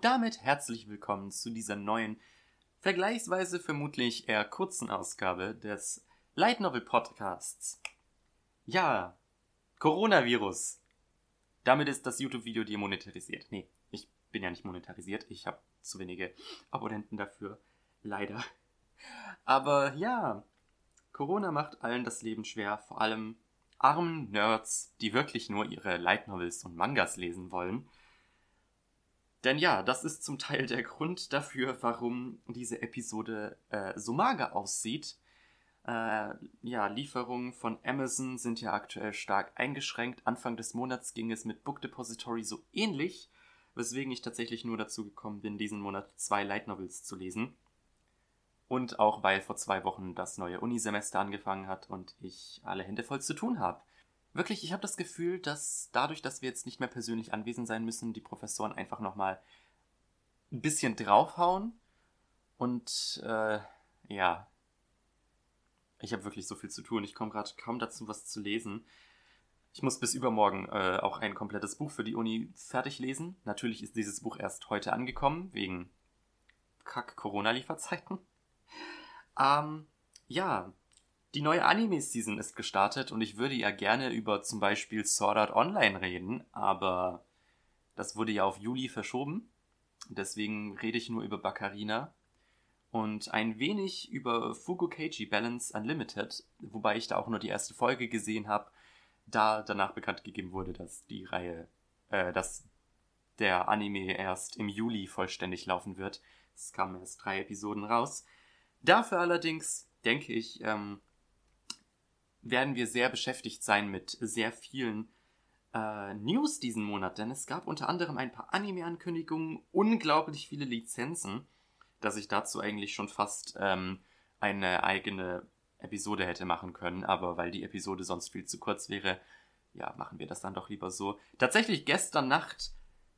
Und damit herzlich willkommen zu dieser neuen, vergleichsweise vermutlich eher kurzen Ausgabe des Light Novel Podcasts. Ja, Coronavirus. Damit ist das YouTube-Video demonetarisiert. Nee, ich bin ja nicht monetarisiert. Ich habe zu wenige Abonnenten dafür. Leider. Aber ja, Corona macht allen das Leben schwer, vor allem armen Nerds, die wirklich nur ihre Light Novels und Mangas lesen wollen. Denn ja, das ist zum Teil der Grund dafür, warum diese Episode äh, so mager aussieht. Äh, ja, Lieferungen von Amazon sind ja aktuell stark eingeschränkt. Anfang des Monats ging es mit Book Depository so ähnlich, weswegen ich tatsächlich nur dazu gekommen bin, diesen Monat zwei Light Novels zu lesen. Und auch weil vor zwei Wochen das neue Unisemester angefangen hat und ich alle Hände voll zu tun habe. Wirklich, ich habe das Gefühl, dass dadurch, dass wir jetzt nicht mehr persönlich anwesend sein müssen, die Professoren einfach nochmal ein bisschen draufhauen. Und äh, ja, ich habe wirklich so viel zu tun. Ich komme gerade kaum dazu, was zu lesen. Ich muss bis übermorgen äh, auch ein komplettes Buch für die Uni fertig lesen. Natürlich ist dieses Buch erst heute angekommen, wegen Kack-Corona-Lieferzeiten. Ähm, ja, die neue Anime-Season ist gestartet und ich würde ja gerne über zum Beispiel Sword Art Online reden, aber das wurde ja auf Juli verschoben. Deswegen rede ich nur über Baccarina und ein wenig über Fugokeiji Balance Unlimited, wobei ich da auch nur die erste Folge gesehen habe, da danach bekannt gegeben wurde, dass die Reihe, äh, dass der Anime erst im Juli vollständig laufen wird. Es kamen erst drei Episoden raus. Dafür allerdings denke ich, ähm, werden wir sehr beschäftigt sein mit sehr vielen äh, News diesen Monat, denn es gab unter anderem ein paar Anime-Ankündigungen, unglaublich viele Lizenzen, dass ich dazu eigentlich schon fast ähm, eine eigene Episode hätte machen können, aber weil die Episode sonst viel zu kurz wäre, ja, machen wir das dann doch lieber so. Tatsächlich gestern Nacht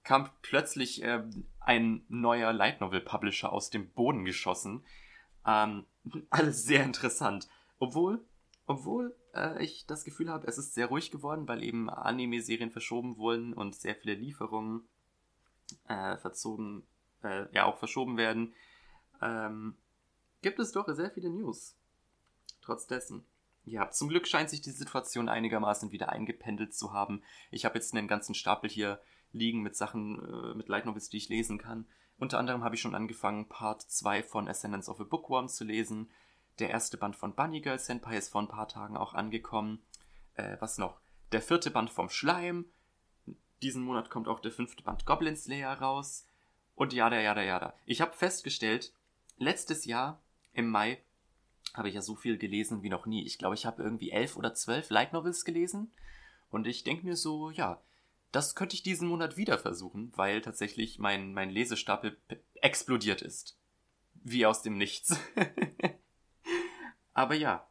kam plötzlich äh, ein neuer Light Novel Publisher aus dem Boden geschossen. Ähm, alles sehr interessant. Obwohl obwohl äh, ich das Gefühl habe, es ist sehr ruhig geworden, weil eben Anime-Serien verschoben wurden und sehr viele Lieferungen äh, verzogen, äh, ja auch verschoben werden, ähm, gibt es doch sehr viele News. Trotz dessen. Ja, zum Glück scheint sich die Situation einigermaßen wieder eingependelt zu haben. Ich habe jetzt einen ganzen Stapel hier liegen mit Sachen, äh, mit Light die ich lesen kann. Unter anderem habe ich schon angefangen, Part 2 von Ascendance of a Bookworm zu lesen. Der erste Band von Bunny Girl Senpai ist vor ein paar Tagen auch angekommen. Äh, was noch? Der vierte Band vom Schleim. Diesen Monat kommt auch der fünfte Band Goblin Slayer raus. Und jada, jada, jada. Ich habe festgestellt, letztes Jahr im Mai habe ich ja so viel gelesen wie noch nie. Ich glaube, ich habe irgendwie elf oder zwölf Light Novels gelesen. Und ich denke mir so, ja, das könnte ich diesen Monat wieder versuchen, weil tatsächlich mein, mein Lesestapel explodiert ist. Wie aus dem Nichts. Aber ja,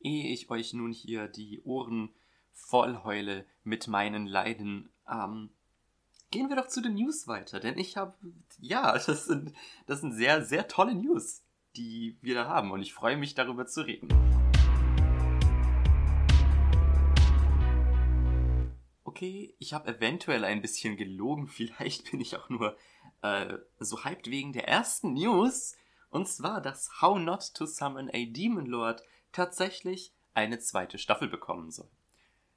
ehe ich euch nun hier die Ohren voll heule mit meinen Leiden, ähm, gehen wir doch zu den News weiter, denn ich habe, ja, das sind, das sind sehr, sehr tolle News, die wir da haben und ich freue mich darüber zu reden. Okay, ich habe eventuell ein bisschen gelogen, vielleicht bin ich auch nur äh, so hyped wegen der ersten News, und zwar, dass How Not to Summon a Demon Lord tatsächlich eine zweite Staffel bekommen soll.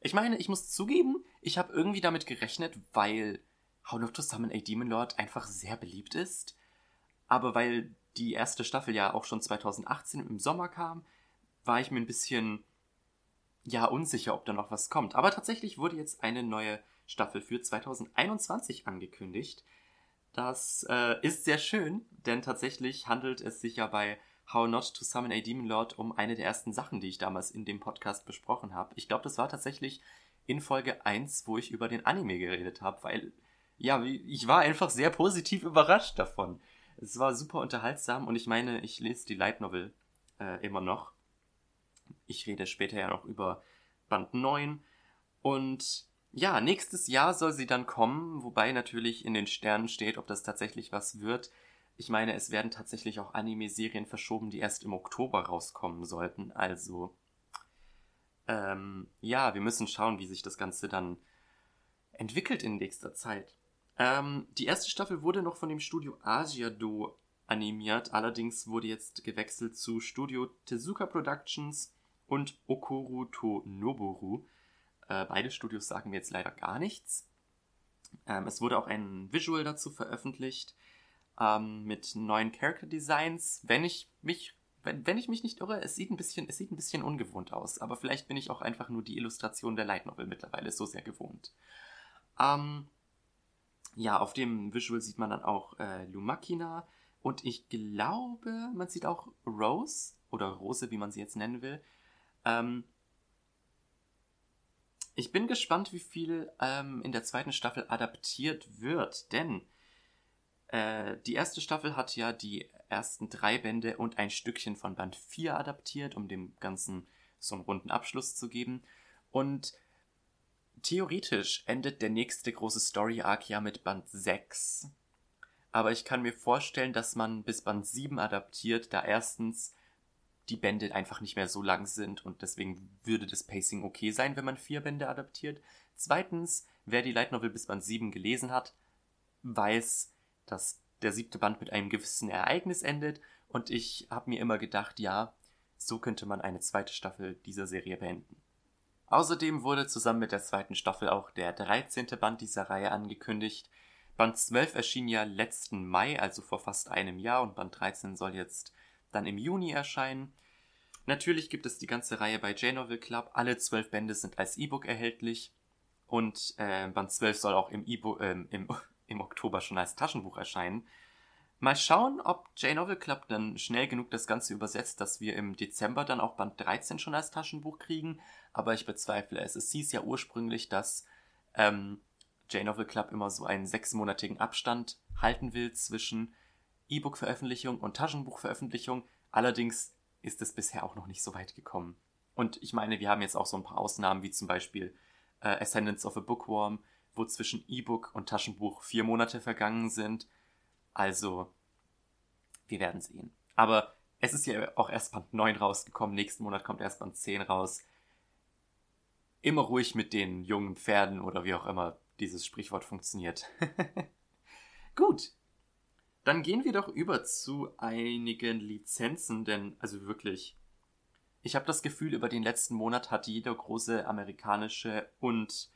Ich meine, ich muss zugeben, ich habe irgendwie damit gerechnet, weil How Not to Summon a Demon Lord einfach sehr beliebt ist. Aber weil die erste Staffel ja auch schon 2018 im Sommer kam, war ich mir ein bisschen ja unsicher, ob da noch was kommt. Aber tatsächlich wurde jetzt eine neue Staffel für 2021 angekündigt. Das äh, ist sehr schön, denn tatsächlich handelt es sich ja bei How Not to Summon a Demon Lord um eine der ersten Sachen, die ich damals in dem Podcast besprochen habe. Ich glaube, das war tatsächlich in Folge 1, wo ich über den Anime geredet habe, weil, ja, ich war einfach sehr positiv überrascht davon. Es war super unterhaltsam und ich meine, ich lese die Light Novel äh, immer noch. Ich rede später ja noch über Band 9 und ja, nächstes Jahr soll sie dann kommen, wobei natürlich in den Sternen steht, ob das tatsächlich was wird. Ich meine, es werden tatsächlich auch Anime-Serien verschoben, die erst im Oktober rauskommen sollten. Also, ähm, ja, wir müssen schauen, wie sich das Ganze dann entwickelt in nächster Zeit. Ähm, die erste Staffel wurde noch von dem Studio Asiado animiert, allerdings wurde jetzt gewechselt zu Studio Tezuka Productions und Okoro to Noboru. Äh, beide Studios sagen mir jetzt leider gar nichts. Ähm, es wurde auch ein Visual dazu veröffentlicht ähm, mit neuen Character Designs. Wenn ich mich wenn, wenn ich mich nicht irre, es sieht, ein bisschen, es sieht ein bisschen ungewohnt aus, aber vielleicht bin ich auch einfach nur die Illustration der Light Novel mittlerweile so sehr gewohnt. Ähm, ja, auf dem Visual sieht man dann auch äh, Lumakina und ich glaube, man sieht auch Rose oder Rose, wie man sie jetzt nennen will. Ähm, ich bin gespannt, wie viel ähm, in der zweiten Staffel adaptiert wird, denn äh, die erste Staffel hat ja die ersten drei Bände und ein Stückchen von Band 4 adaptiert, um dem Ganzen so einen runden Abschluss zu geben. Und theoretisch endet der nächste große Story-Arc ja mit Band 6. Aber ich kann mir vorstellen, dass man bis Band 7 adaptiert, da erstens die Bände einfach nicht mehr so lang sind und deswegen würde das Pacing okay sein, wenn man vier Bände adaptiert. Zweitens, wer die Light Novel bis Band 7 gelesen hat, weiß, dass der siebte Band mit einem gewissen Ereignis endet und ich habe mir immer gedacht, ja, so könnte man eine zweite Staffel dieser Serie beenden. Außerdem wurde zusammen mit der zweiten Staffel auch der 13. Band dieser Reihe angekündigt. Band 12 erschien ja letzten Mai, also vor fast einem Jahr, und Band 13 soll jetzt dann im Juni erscheinen. Natürlich gibt es die ganze Reihe bei J-Novel Club. Alle zwölf Bände sind als E-Book erhältlich. Und äh, Band 12 soll auch im, e äh, im, im Oktober schon als Taschenbuch erscheinen. Mal schauen, ob J-Novel Club dann schnell genug das Ganze übersetzt, dass wir im Dezember dann auch Band 13 schon als Taschenbuch kriegen. Aber ich bezweifle es. Es hieß ja ursprünglich, dass ähm, J-Novel Club immer so einen sechsmonatigen Abstand halten will zwischen E-Book-Veröffentlichung und Taschenbuchveröffentlichung. Allerdings ist es bisher auch noch nicht so weit gekommen. Und ich meine, wir haben jetzt auch so ein paar Ausnahmen, wie zum Beispiel äh, Ascendance of a Bookworm, wo zwischen E-Book und Taschenbuch vier Monate vergangen sind. Also, wir werden sehen. Aber es ist ja auch erst Band 9 rausgekommen, nächsten Monat kommt erst Band 10 raus. Immer ruhig mit den jungen Pferden oder wie auch immer dieses Sprichwort funktioniert. Gut. Dann gehen wir doch über zu einigen Lizenzen, denn also wirklich, ich habe das Gefühl, über den letzten Monat hat jeder große amerikanische und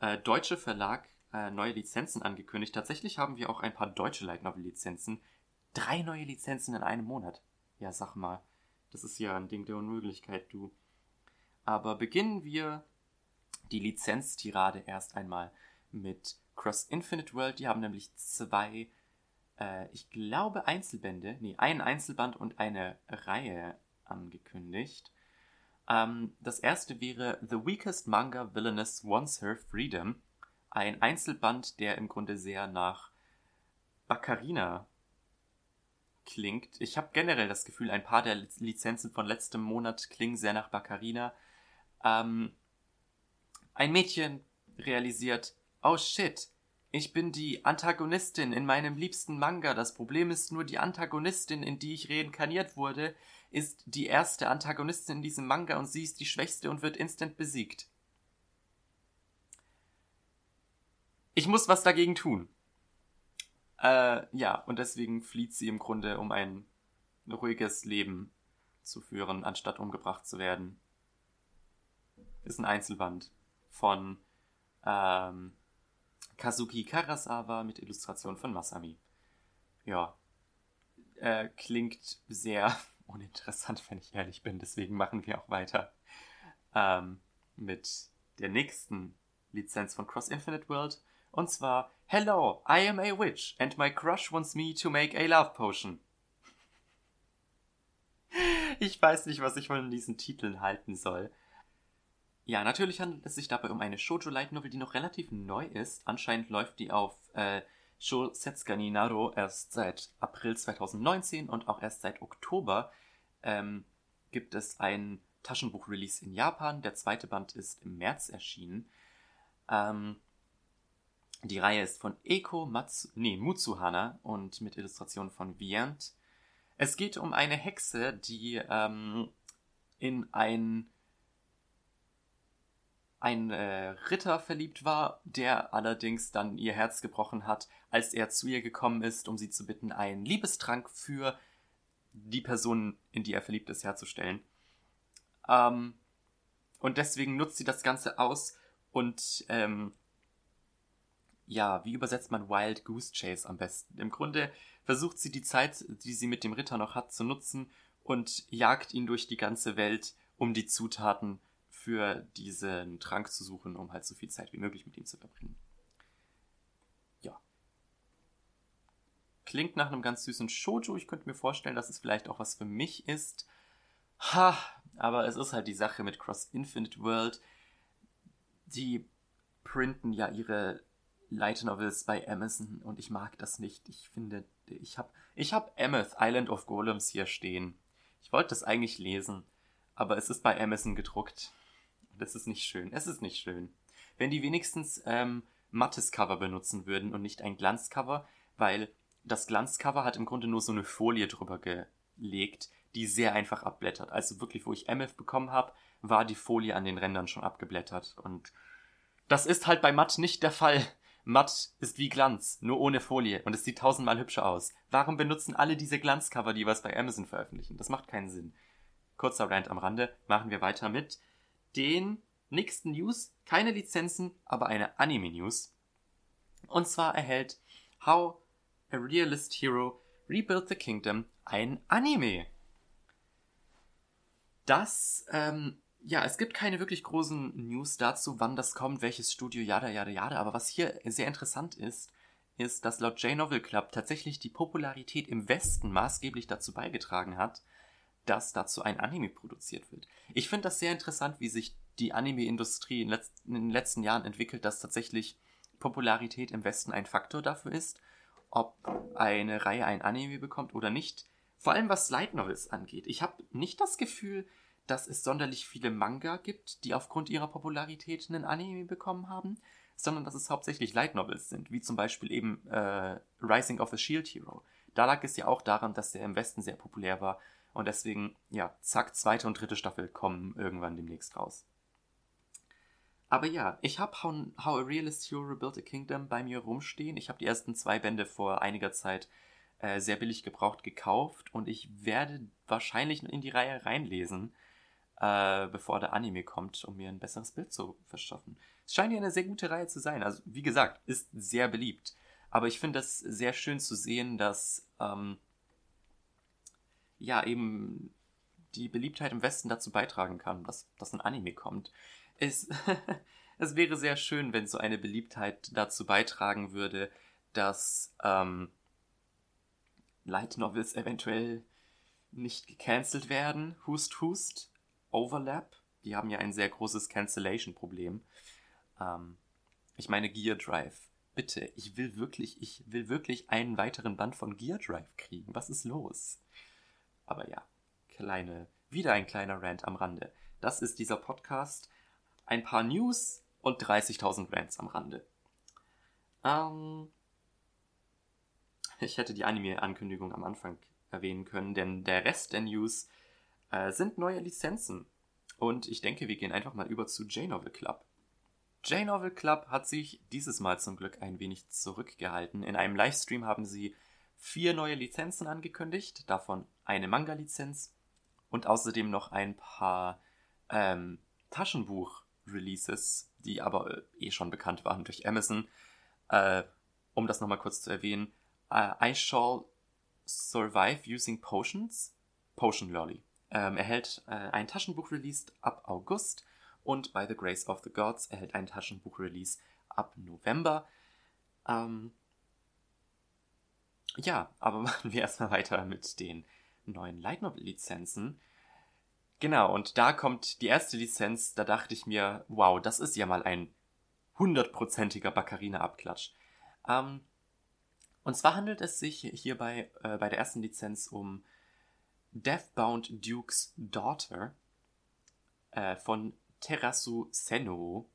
äh, deutsche Verlag äh, neue Lizenzen angekündigt. Tatsächlich haben wir auch ein paar deutsche Light Novel Lizenzen. Drei neue Lizenzen in einem Monat. Ja, sag mal. Das ist ja ein Ding der Unmöglichkeit, du. Aber beginnen wir die Lizenztirade erst einmal mit Cross Infinite World. Die haben nämlich zwei, äh, ich glaube, Einzelbände, nee, einen Einzelband und eine Reihe angekündigt. Ähm, das erste wäre The Weakest Manga Villainess Wants Her Freedom. Ein Einzelband, der im Grunde sehr nach Baccarina klingt. Ich habe generell das Gefühl, ein paar der Lizenzen von letztem Monat klingen sehr nach Baccarina. Ähm, ein Mädchen realisiert, oh shit, ich bin die Antagonistin in meinem liebsten Manga. Das Problem ist nur, die Antagonistin, in die ich reinkarniert wurde, ist die erste Antagonistin in diesem Manga und sie ist die schwächste und wird instant besiegt. Ich muss was dagegen tun. Äh, ja, und deswegen flieht sie im Grunde, um ein ruhiges Leben zu führen, anstatt umgebracht zu werden. Ist ein Einzelband von ähm, Kazuki Karasawa mit Illustration von Masami. Ja, äh, klingt sehr uninteressant, wenn ich ehrlich bin. Deswegen machen wir auch weiter ähm, mit der nächsten Lizenz von Cross Infinite World. Und zwar Hello, I am a witch and my crush wants me to make a love potion. Ich weiß nicht, was ich von diesen Titeln halten soll. Ja, natürlich handelt es sich dabei um eine Shoujo Light Novel, die noch relativ neu ist. Anscheinend läuft die auf äh, Sho Setsukani Naro erst seit April 2019 und auch erst seit Oktober ähm, gibt es ein Taschenbuch-Release in Japan. Der zweite Band ist im März erschienen. Ähm, die Reihe ist von Eko Matsu, nee, Mutsuhana und mit Illustrationen von Vient. Es geht um eine Hexe, die ähm, in ein ein äh, Ritter verliebt war, der allerdings dann ihr Herz gebrochen hat, als er zu ihr gekommen ist, um sie zu bitten, einen Liebestrank für die Person, in die er verliebt ist, herzustellen. Ähm, und deswegen nutzt sie das Ganze aus und ähm, ja, wie übersetzt man Wild Goose Chase am besten? Im Grunde versucht sie die Zeit, die sie mit dem Ritter noch hat, zu nutzen und jagt ihn durch die ganze Welt, um die Zutaten für diesen Trank zu suchen, um halt so viel Zeit wie möglich mit ihm zu verbringen. Ja. Klingt nach einem ganz süßen Shoujo. Ich könnte mir vorstellen, dass es vielleicht auch was für mich ist. Ha, aber es ist halt die Sache mit Cross Infinite World. Die printen ja ihre Light Novels bei Amazon und ich mag das nicht. Ich finde, ich habe ich hab Ameth, Island of Golems hier stehen. Ich wollte das eigentlich lesen, aber es ist bei Amazon gedruckt. Das ist nicht schön. Es ist nicht schön. Wenn die wenigstens ähm, mattes Cover benutzen würden und nicht ein Glanzcover, weil das Glanzcover hat im Grunde nur so eine Folie drüber gelegt, die sehr einfach abblättert. Also wirklich, wo ich MF bekommen habe, war die Folie an den Rändern schon abgeblättert. Und das ist halt bei Matt nicht der Fall. Matt ist wie Glanz, nur ohne Folie und es sieht tausendmal hübscher aus. Warum benutzen alle diese Glanzcover, die was bei Amazon veröffentlichen? Das macht keinen Sinn. Kurzer Rant am Rande, machen wir weiter mit den nächsten News. Keine Lizenzen, aber eine Anime-News. Und zwar erhält How a Realist Hero Rebuild the Kingdom ein Anime. Das, ähm, ja, es gibt keine wirklich großen News dazu, wann das kommt, welches Studio, jada, jada, jada. Aber was hier sehr interessant ist, ist, dass laut J-Novel Club tatsächlich die Popularität im Westen maßgeblich dazu beigetragen hat, dass dazu ein Anime produziert wird. Ich finde das sehr interessant, wie sich die Anime-Industrie in, letz in, den letzten Jahren entwickelt, dass tatsächlich Popularität im Westen ein Faktor dafür ist, ob eine Reihe ein Anime bekommt oder nicht. Vor allem was Light Novels angeht. Ich habe nicht das Gefühl, dass es sonderlich viele Manga gibt, die aufgrund ihrer Popularität einen Anime bekommen haben, sondern dass es hauptsächlich Light Novels sind, wie zum Beispiel eben äh, Rising of a Shield Hero. Da lag es ja auch daran, dass der im Westen sehr populär war und deswegen, ja, zack, zweite und dritte Staffel kommen irgendwann demnächst raus. Aber ja, ich habe How, How, a Realist Hero Rebuilt a Kingdom bei mir rumstehen. Ich habe die ersten zwei Bände vor einiger Zeit äh, sehr billig gebraucht gekauft und ich werde wahrscheinlich in die Reihe reinlesen, äh, bevor der Anime kommt, um mir ein besseres Bild zu verschaffen. Es scheint ja eine sehr gute Reihe zu sein. Also, wie gesagt, ist sehr beliebt. Aber ich finde das sehr schön zu sehen, dass ähm, ja eben die Beliebtheit im Westen dazu beitragen kann, dass, dass ein Anime kommt. Es, es wäre sehr schön, wenn so eine Beliebtheit dazu beitragen würde, dass ähm, Light Novels eventuell nicht gecancelt werden. Hust, hust. Overlap. Die haben ja ein sehr großes Cancellation-Problem. Ähm, ich meine Gear Drive. Bitte, ich will wirklich, ich will wirklich einen weiteren Band von Gear Drive kriegen. Was ist los? Aber ja, kleine, wieder ein kleiner Rant am Rande. Das ist dieser Podcast. Ein paar News und 30.000 Rants am Rande. Ähm, ich hätte die Anime-Ankündigung am Anfang erwähnen können, denn der Rest der News äh, sind neue Lizenzen. Und ich denke, wir gehen einfach mal über zu J-Novel Club. J-Novel Club hat sich dieses Mal zum Glück ein wenig zurückgehalten. In einem Livestream haben sie vier neue Lizenzen angekündigt, davon eine Manga-Lizenz und außerdem noch ein paar ähm, Taschenbuch-Releases, die aber äh, eh schon bekannt waren durch Amazon. Äh, um das nochmal kurz zu erwähnen, äh, I Shall Survive Using Potions, Potion Lolly, ähm, erhält äh, ein Taschenbuch released ab August und By the Grace of the Gods erhält ein Taschenbuch Release ab November. Ähm, ja, aber machen wir erstmal weiter mit den neuen Light Novel Lizenzen. Genau, und da kommt die erste Lizenz, da dachte ich mir, wow, das ist ja mal ein hundertprozentiger Baccarina-Abklatsch. Ähm, und zwar handelt es sich hierbei äh, bei der ersten Lizenz um Deathbound Duke's Daughter äh, von Terasu Senno.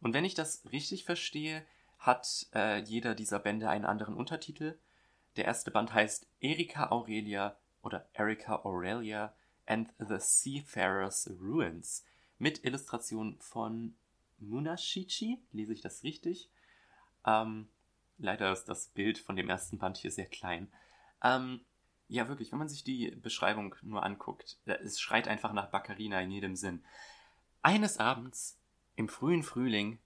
Und wenn ich das richtig verstehe, hat äh, jeder dieser Bände einen anderen Untertitel. Der erste Band heißt Erika Aurelia oder Erika Aurelia and the Seafarer's Ruins mit Illustration von Munashichi, lese ich das richtig? Ähm, leider ist das Bild von dem ersten Band hier sehr klein. Ähm, ja, wirklich, wenn man sich die Beschreibung nur anguckt, es schreit einfach nach Baccarina in jedem Sinn. Eines Abends, im frühen Frühling,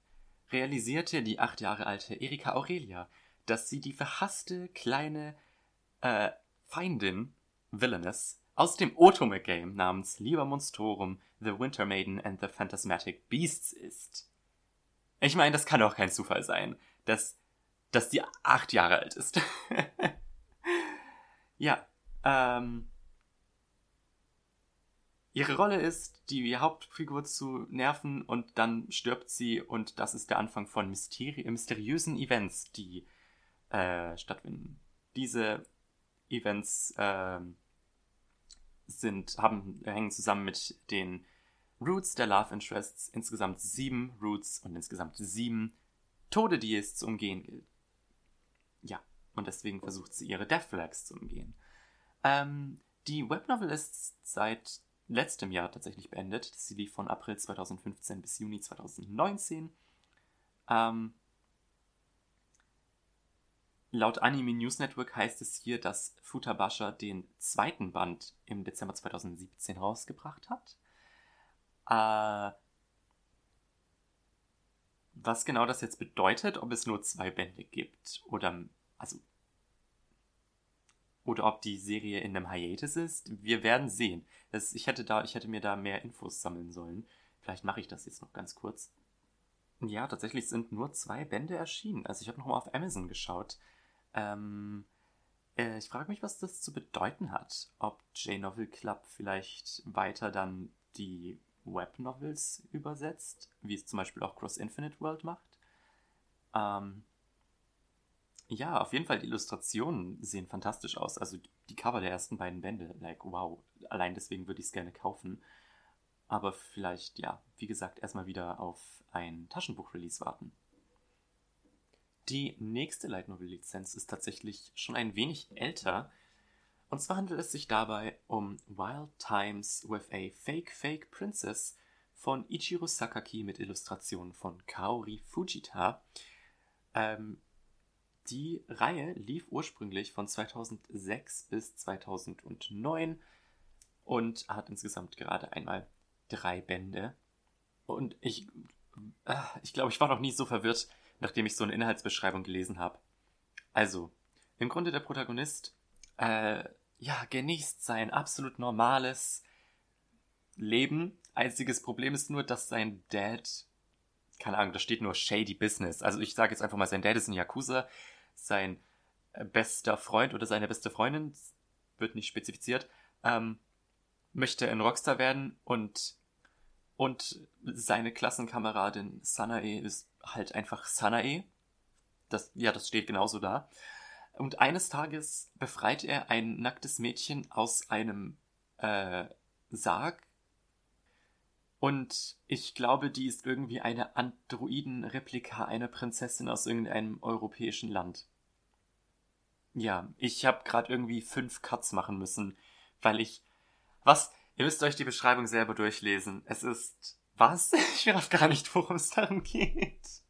realisierte die acht Jahre alte Erika Aurelia, dass sie die verhasste kleine äh, Feindin, Villainous, aus dem Otome-Game namens Liber Monstorum, The Winter Maiden and the Phantasmatic Beasts ist. Ich meine, das kann doch kein Zufall sein, dass, dass die acht Jahre alt ist. ja, ähm, ihre Rolle ist, die Hauptfigur zu nerven und dann stirbt sie und das ist der Anfang von mysteri mysteriösen Events, die äh, stattfinden. Diese Events äh, sind, haben, hängen zusammen mit den Roots der Love Interests, insgesamt sieben Roots und insgesamt sieben Tode, die es zu umgehen gilt. Ja, und deswegen versucht sie ihre Death Flags zu umgehen. Ähm, die Webnovel ist seit letztem Jahr tatsächlich beendet. Sie lief von April 2015 bis Juni 2019. Ähm, laut Anime News Network heißt es hier, dass Futabasha den zweiten Band im Dezember 2017 rausgebracht hat. Äh, was genau das jetzt bedeutet, ob es nur zwei Bände gibt oder also oder ob die Serie in einem Hiatus ist. Wir werden sehen. Das, ich, hätte da, ich hätte mir da mehr Infos sammeln sollen. Vielleicht mache ich das jetzt noch ganz kurz. Ja, tatsächlich sind nur zwei Bände erschienen. Also ich habe nochmal auf Amazon geschaut. Ähm, äh, ich frage mich, was das zu bedeuten hat. Ob J-Novel Club vielleicht weiter dann die Webnovels übersetzt, wie es zum Beispiel auch Cross Infinite World macht. Ähm, ja, auf jeden Fall, die Illustrationen sehen fantastisch aus. Also die Cover der ersten beiden Bände, like, wow. Allein deswegen würde ich es gerne kaufen. Aber vielleicht, ja, wie gesagt, erstmal wieder auf ein Taschenbuch-Release warten. Die nächste Light Novel Lizenz ist tatsächlich schon ein wenig älter. Und zwar handelt es sich dabei um Wild Times with a Fake Fake Princess von Ichiro Sakaki mit Illustrationen von Kaori Fujita. Ähm, die Reihe lief ursprünglich von 2006 bis 2009 und hat insgesamt gerade einmal drei Bände. Und ich, äh, ich glaube, ich war noch nie so verwirrt, nachdem ich so eine Inhaltsbeschreibung gelesen habe. Also, im Grunde der Protagonist, äh, ja, genießt sein absolut normales Leben. Einziges Problem ist nur, dass sein Dad, keine Ahnung, da steht nur Shady Business. Also ich sage jetzt einfach mal, sein Dad ist ein Yakuza, sein bester Freund oder seine beste Freundin, wird nicht spezifiziert, ähm, möchte ein Rockstar werden und, und seine Klassenkameradin Sanae ist halt einfach Sanae. Das, ja, das steht genauso da. Und eines Tages befreit er ein nacktes Mädchen aus einem äh, Sarg. Und ich glaube, die ist irgendwie eine Androiden-Replika einer Prinzessin aus irgendeinem europäischen Land. Ja, ich habe gerade irgendwie fünf Cuts machen müssen, weil ich. Was? Ihr müsst euch die Beschreibung selber durchlesen. Es ist. Was? Ich weiß gar nicht, worum es darum geht.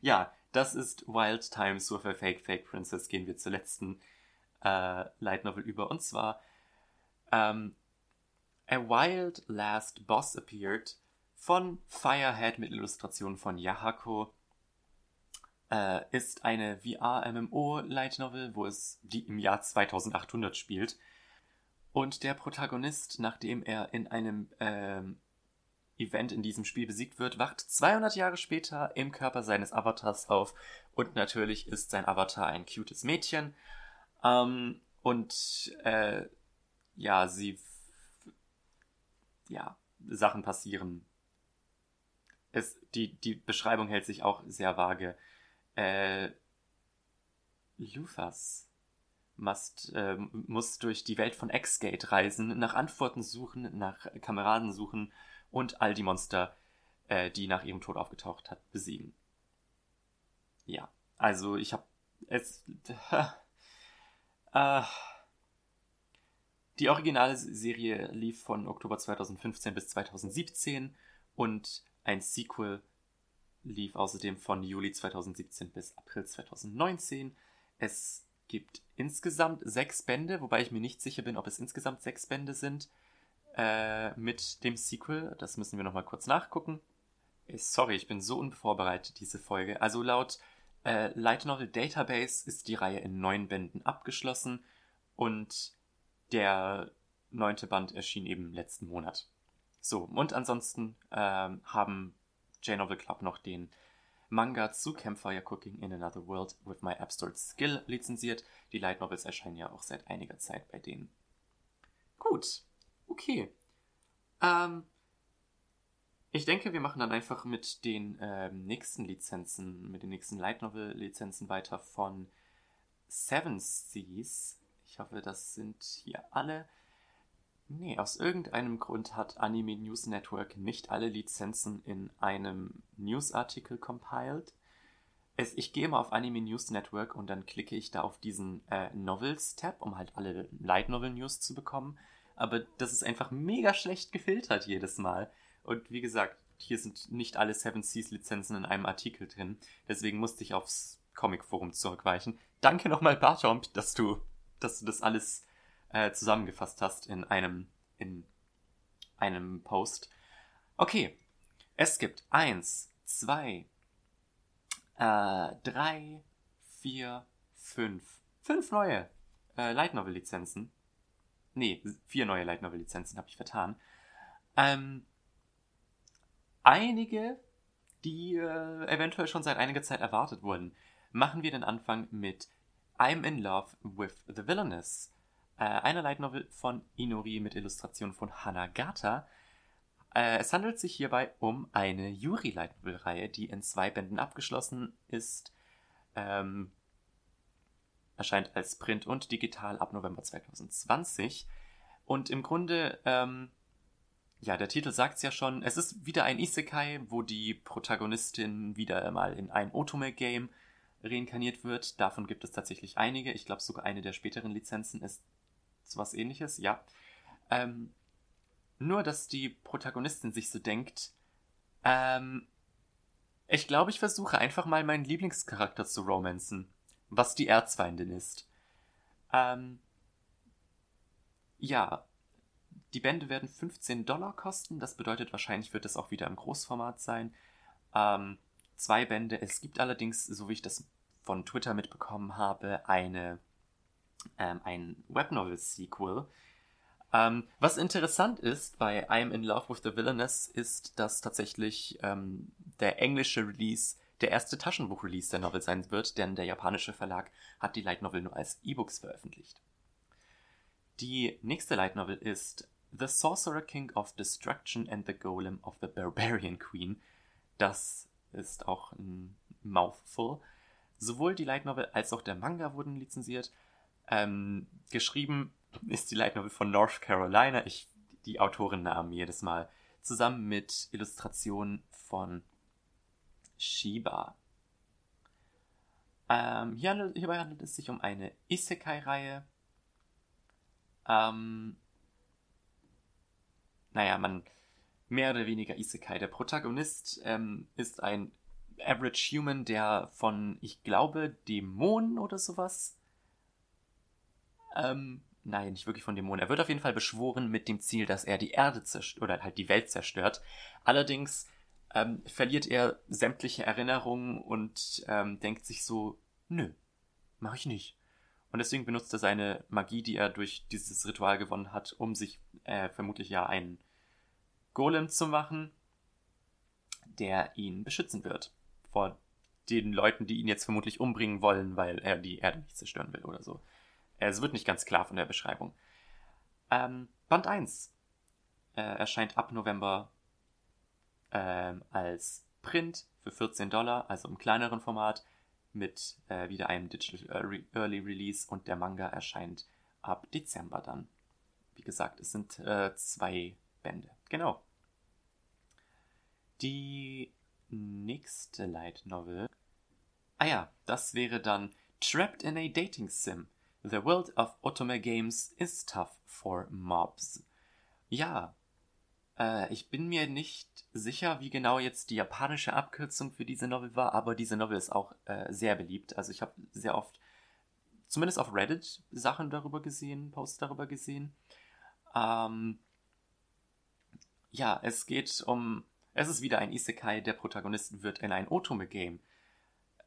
Ja, das ist Wild Times with a Fake Fake Princess. Gehen wir zur letzten äh, Light Novel über. Und zwar ähm, A Wild Last Boss Appeared von Firehead mit Illustrationen von Yahako. Äh, ist eine VR-MMO Light Novel, wo es die im Jahr 2800 spielt. Und der Protagonist, nachdem er in einem ähm, Event in diesem Spiel besiegt wird, wacht 200 Jahre später im Körper seines Avatars auf. Und natürlich ist sein Avatar ein cutes Mädchen. Ähm, und äh, ja, sie. Ja, Sachen passieren. Es, die, die Beschreibung hält sich auch sehr vage. Äh, Luthas must, äh, muss durch die Welt von X-Gate reisen, nach Antworten suchen, nach Kameraden suchen und all die Monster, äh, die nach ihrem Tod aufgetaucht hat, besiegen. Ja, also ich habe es. Äh, die originale Serie lief von Oktober 2015 bis 2017 und Ein Sequel lief außerdem von Juli 2017 bis April 2019. Es gibt insgesamt sechs Bände, wobei ich mir nicht sicher bin, ob es insgesamt sechs Bände sind äh, mit dem Sequel. Das müssen wir nochmal kurz nachgucken. Äh, sorry, ich bin so unvorbereitet, diese Folge. Also laut äh, Light Novel Database ist die Reihe in neun Bänden abgeschlossen und der neunte Band erschien eben letzten Monat. So, und ansonsten ähm, haben J-Novel Club noch den Manga zu Campfire Cooking in Another World with My Absurd Skill lizenziert. Die Light Novels erscheinen ja auch seit einiger Zeit bei denen. Gut, okay. Ähm, ich denke, wir machen dann einfach mit den ähm, nächsten Lizenzen, mit den nächsten Light Novel Lizenzen weiter von Seven Seas. Ich hoffe, das sind hier alle. Nee, aus irgendeinem Grund hat Anime News Network nicht alle Lizenzen in einem Newsartikel compiled. Es, ich gehe mal auf Anime News Network und dann klicke ich da auf diesen äh, Novels-Tab, um halt alle Light Novel News zu bekommen. Aber das ist einfach mega schlecht gefiltert jedes Mal. Und wie gesagt, hier sind nicht alle Seven Seas Lizenzen in einem Artikel drin. Deswegen musste ich aufs Comic Forum zurückweichen. Danke nochmal, Bartomp, dass du, dass du das alles äh, zusammengefasst hast in einem, in einem Post. Okay, es gibt eins, zwei, äh, drei, vier, fünf, fünf neue äh, Light Novel Lizenzen. Nee, vier neue Light Novel Lizenzen habe ich vertan. Ähm, einige, die äh, eventuell schon seit einiger Zeit erwartet wurden. Machen wir den Anfang mit I'm in Love with the Villainess äh, eine Light Novel von Inori mit Illustration von Hanagata. Äh, es handelt sich hierbei um eine Yuri Light Novel Reihe, die in zwei Bänden abgeschlossen ist. Ähm, erscheint als Print und digital ab November 2020. Und im Grunde, ähm, ja, der Titel sagt es ja schon, es ist wieder ein Isekai, wo die Protagonistin wieder mal in ein Otome-Game reinkarniert wird. Davon gibt es tatsächlich einige. Ich glaube, sogar eine der späteren Lizenzen ist sowas ähnliches, ja. Ähm, nur, dass die Protagonistin sich so denkt, ähm, ich glaube, ich versuche einfach mal meinen Lieblingscharakter zu romanzen, was die Erzfeindin ist. Ähm, ja, die Bände werden 15 Dollar kosten, das bedeutet wahrscheinlich wird es auch wieder im Großformat sein. Ähm, zwei Bände, es gibt allerdings, so wie ich das von Twitter mitbekommen habe, eine ähm, ein Webnovel-Sequel. Ähm, was interessant ist bei I'm in Love with the Villainess ist, dass tatsächlich ähm, der englische Release der erste Taschenbuch-Release der Novel sein wird, denn der japanische Verlag hat die Light Novel nur als E-Books veröffentlicht. Die nächste Light Novel ist The Sorcerer King of Destruction and the Golem of the Barbarian Queen. Das ist auch ein Mouthful. Sowohl die Light Novel als auch der Manga wurden lizenziert. Ähm, geschrieben ist die Light Novel von North Carolina. Ich, die Autorennamen jedes Mal. Zusammen mit Illustrationen von Shiba. Ähm, hier hierbei handelt es sich um eine Isekai-Reihe. Ähm, naja, man mehr oder weniger Isekai. Der Protagonist ähm, ist ein Average Human, der von, ich glaube, Dämonen oder sowas ähm, nein, nicht wirklich von Dämonen. Er wird auf jeden Fall beschworen mit dem Ziel, dass er die Erde zerstört oder halt die Welt zerstört. Allerdings ähm, verliert er sämtliche Erinnerungen und ähm, denkt sich so, nö, mach ich nicht. Und deswegen benutzt er seine Magie, die er durch dieses Ritual gewonnen hat, um sich äh, vermutlich ja einen Golem zu machen, der ihn beschützen wird vor den Leuten, die ihn jetzt vermutlich umbringen wollen, weil er die Erde nicht zerstören will oder so. Es wird nicht ganz klar von der Beschreibung. Ähm, Band 1 äh, erscheint ab November ähm, als Print für 14 Dollar, also im kleineren Format, mit äh, wieder einem Digital Early Release und der Manga erscheint ab Dezember dann. Wie gesagt, es sind äh, zwei Bände. Genau. Die nächste Light Novel. Ah ja, das wäre dann Trapped in a Dating Sim The world of Otome Games is tough for mobs. Ja, Äh, ich bin mir nicht sicher, wie genau jetzt die japanische Abkürzung für diese Novel war, aber diese Novel ist auch äh, sehr beliebt. Also ich habe sehr oft, zumindest auf Reddit, Sachen darüber gesehen, Posts darüber gesehen. Ähm, ja, es geht um, es ist wieder ein Isekai, der Protagonist wird in ein Otome-Game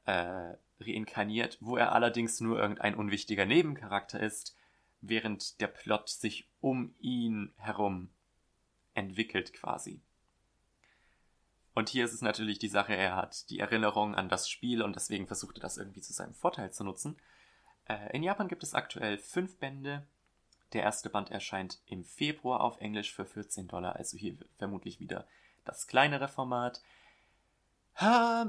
äh, reinkarniert, wo er allerdings nur irgendein unwichtiger Nebencharakter ist, während der Plot sich um ihn herum entwickelt quasi. Und hier ist es natürlich die Sache, er hat die Erinnerung an das Spiel und deswegen versucht er das irgendwie zu seinem Vorteil zu nutzen. Äh, in Japan gibt es aktuell fünf Bände. Der erste Band erscheint im Februar auf Englisch für 14 Dollar, also hier vermutlich wieder das kleinere Format.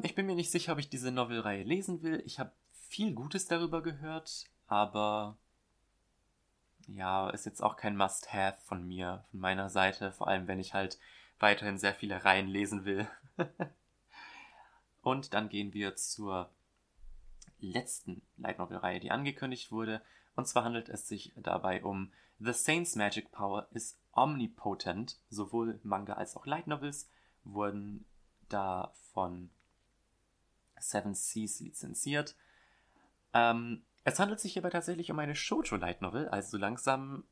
Ich bin mir nicht sicher, ob ich diese Novelreihe lesen will. Ich habe viel Gutes darüber gehört, aber ja, ist jetzt auch kein Must-Have von mir, von meiner Seite, vor allem wenn ich halt weiterhin sehr viele Reihen lesen will. Und dann gehen wir zur letzten Light Novel Reihe, die angekündigt wurde. Und zwar handelt es sich dabei um The Saints Magic Power is Omnipotent. Sowohl Manga als auch Light Novels wurden da von Seven Seas lizenziert. Ähm, es handelt sich hierbei tatsächlich um eine Shoujo Light Novel, also langsam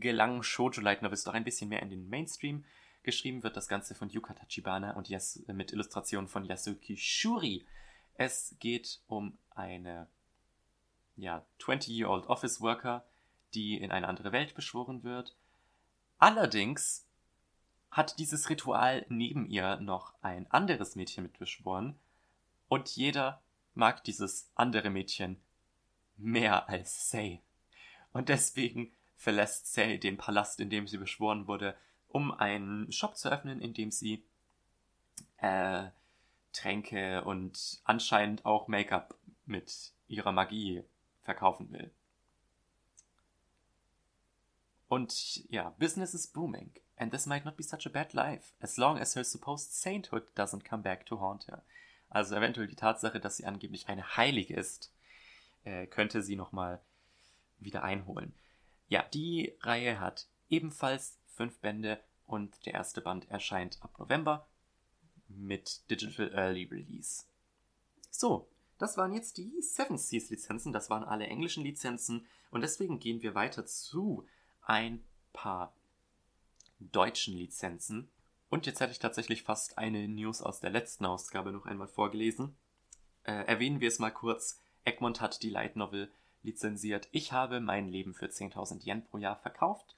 gelangen Shoujo Light Novels doch ein bisschen mehr in den Mainstream. Geschrieben wird das Ganze von Yuka Tachibana und Yas mit Illustrationen von Yasuki Shuri. Es geht um eine ja, 20-year-old Office Worker, die in eine andere Welt beschworen wird. Allerdings hat dieses Ritual neben ihr noch ein anderes Mädchen mitbeschworen und jeder mag dieses andere Mädchen mehr als Say. Und deswegen verlässt Say den Palast, in dem sie beschworen wurde, um einen Shop zu öffnen, in dem sie äh, Tränke und anscheinend auch Make-up mit ihrer Magie verkaufen will. Und ja, business is booming, and this might not be such a bad life, as long as her supposed sainthood doesn't come back to haunt her. Also eventuell die Tatsache, dass sie angeblich eine Heilige ist, äh, könnte sie nochmal wieder einholen. Ja, die Reihe hat ebenfalls fünf Bände und der erste Band erscheint ab November mit Digital Early Release. So, das waren jetzt die Seven Seas Lizenzen, das waren alle englischen Lizenzen und deswegen gehen wir weiter zu ein paar deutschen Lizenzen. Und jetzt hätte ich tatsächlich fast eine News aus der letzten Ausgabe noch einmal vorgelesen. Äh, erwähnen wir es mal kurz. Egmont hat die Light Novel lizenziert. Ich habe mein Leben für 10.000 Yen pro Jahr verkauft.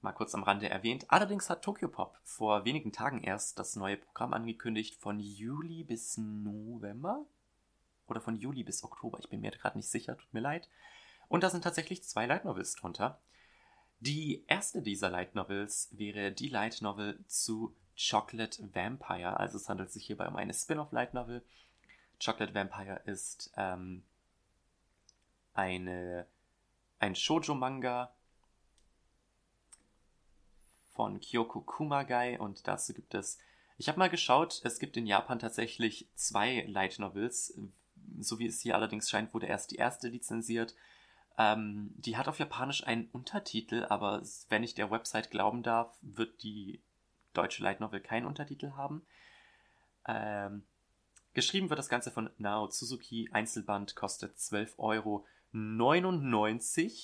Mal kurz am Rande erwähnt. Allerdings hat Tokyopop vor wenigen Tagen erst das neue Programm angekündigt von Juli bis November. Oder von Juli bis Oktober. Ich bin mir gerade nicht sicher, tut mir leid. Und da sind tatsächlich zwei Light Novels drunter. Die erste dieser Light Novels wäre die Light Novel zu Chocolate Vampire. Also es handelt sich hierbei um eine Spin-off Light Novel Chocolate Vampire ist ähm, eine, ein Shoujo-Manga von Kyoko Kumagai und dazu gibt es, ich habe mal geschaut, es gibt in Japan tatsächlich zwei Light Novels, so wie es hier allerdings scheint, wurde erst die erste lizenziert. Ähm, die hat auf Japanisch einen Untertitel, aber wenn ich der Website glauben darf, wird die deutsche Light Novel keinen Untertitel haben. Ähm, Geschrieben wird das Ganze von Nao Suzuki. Einzelband kostet 12,99 Euro.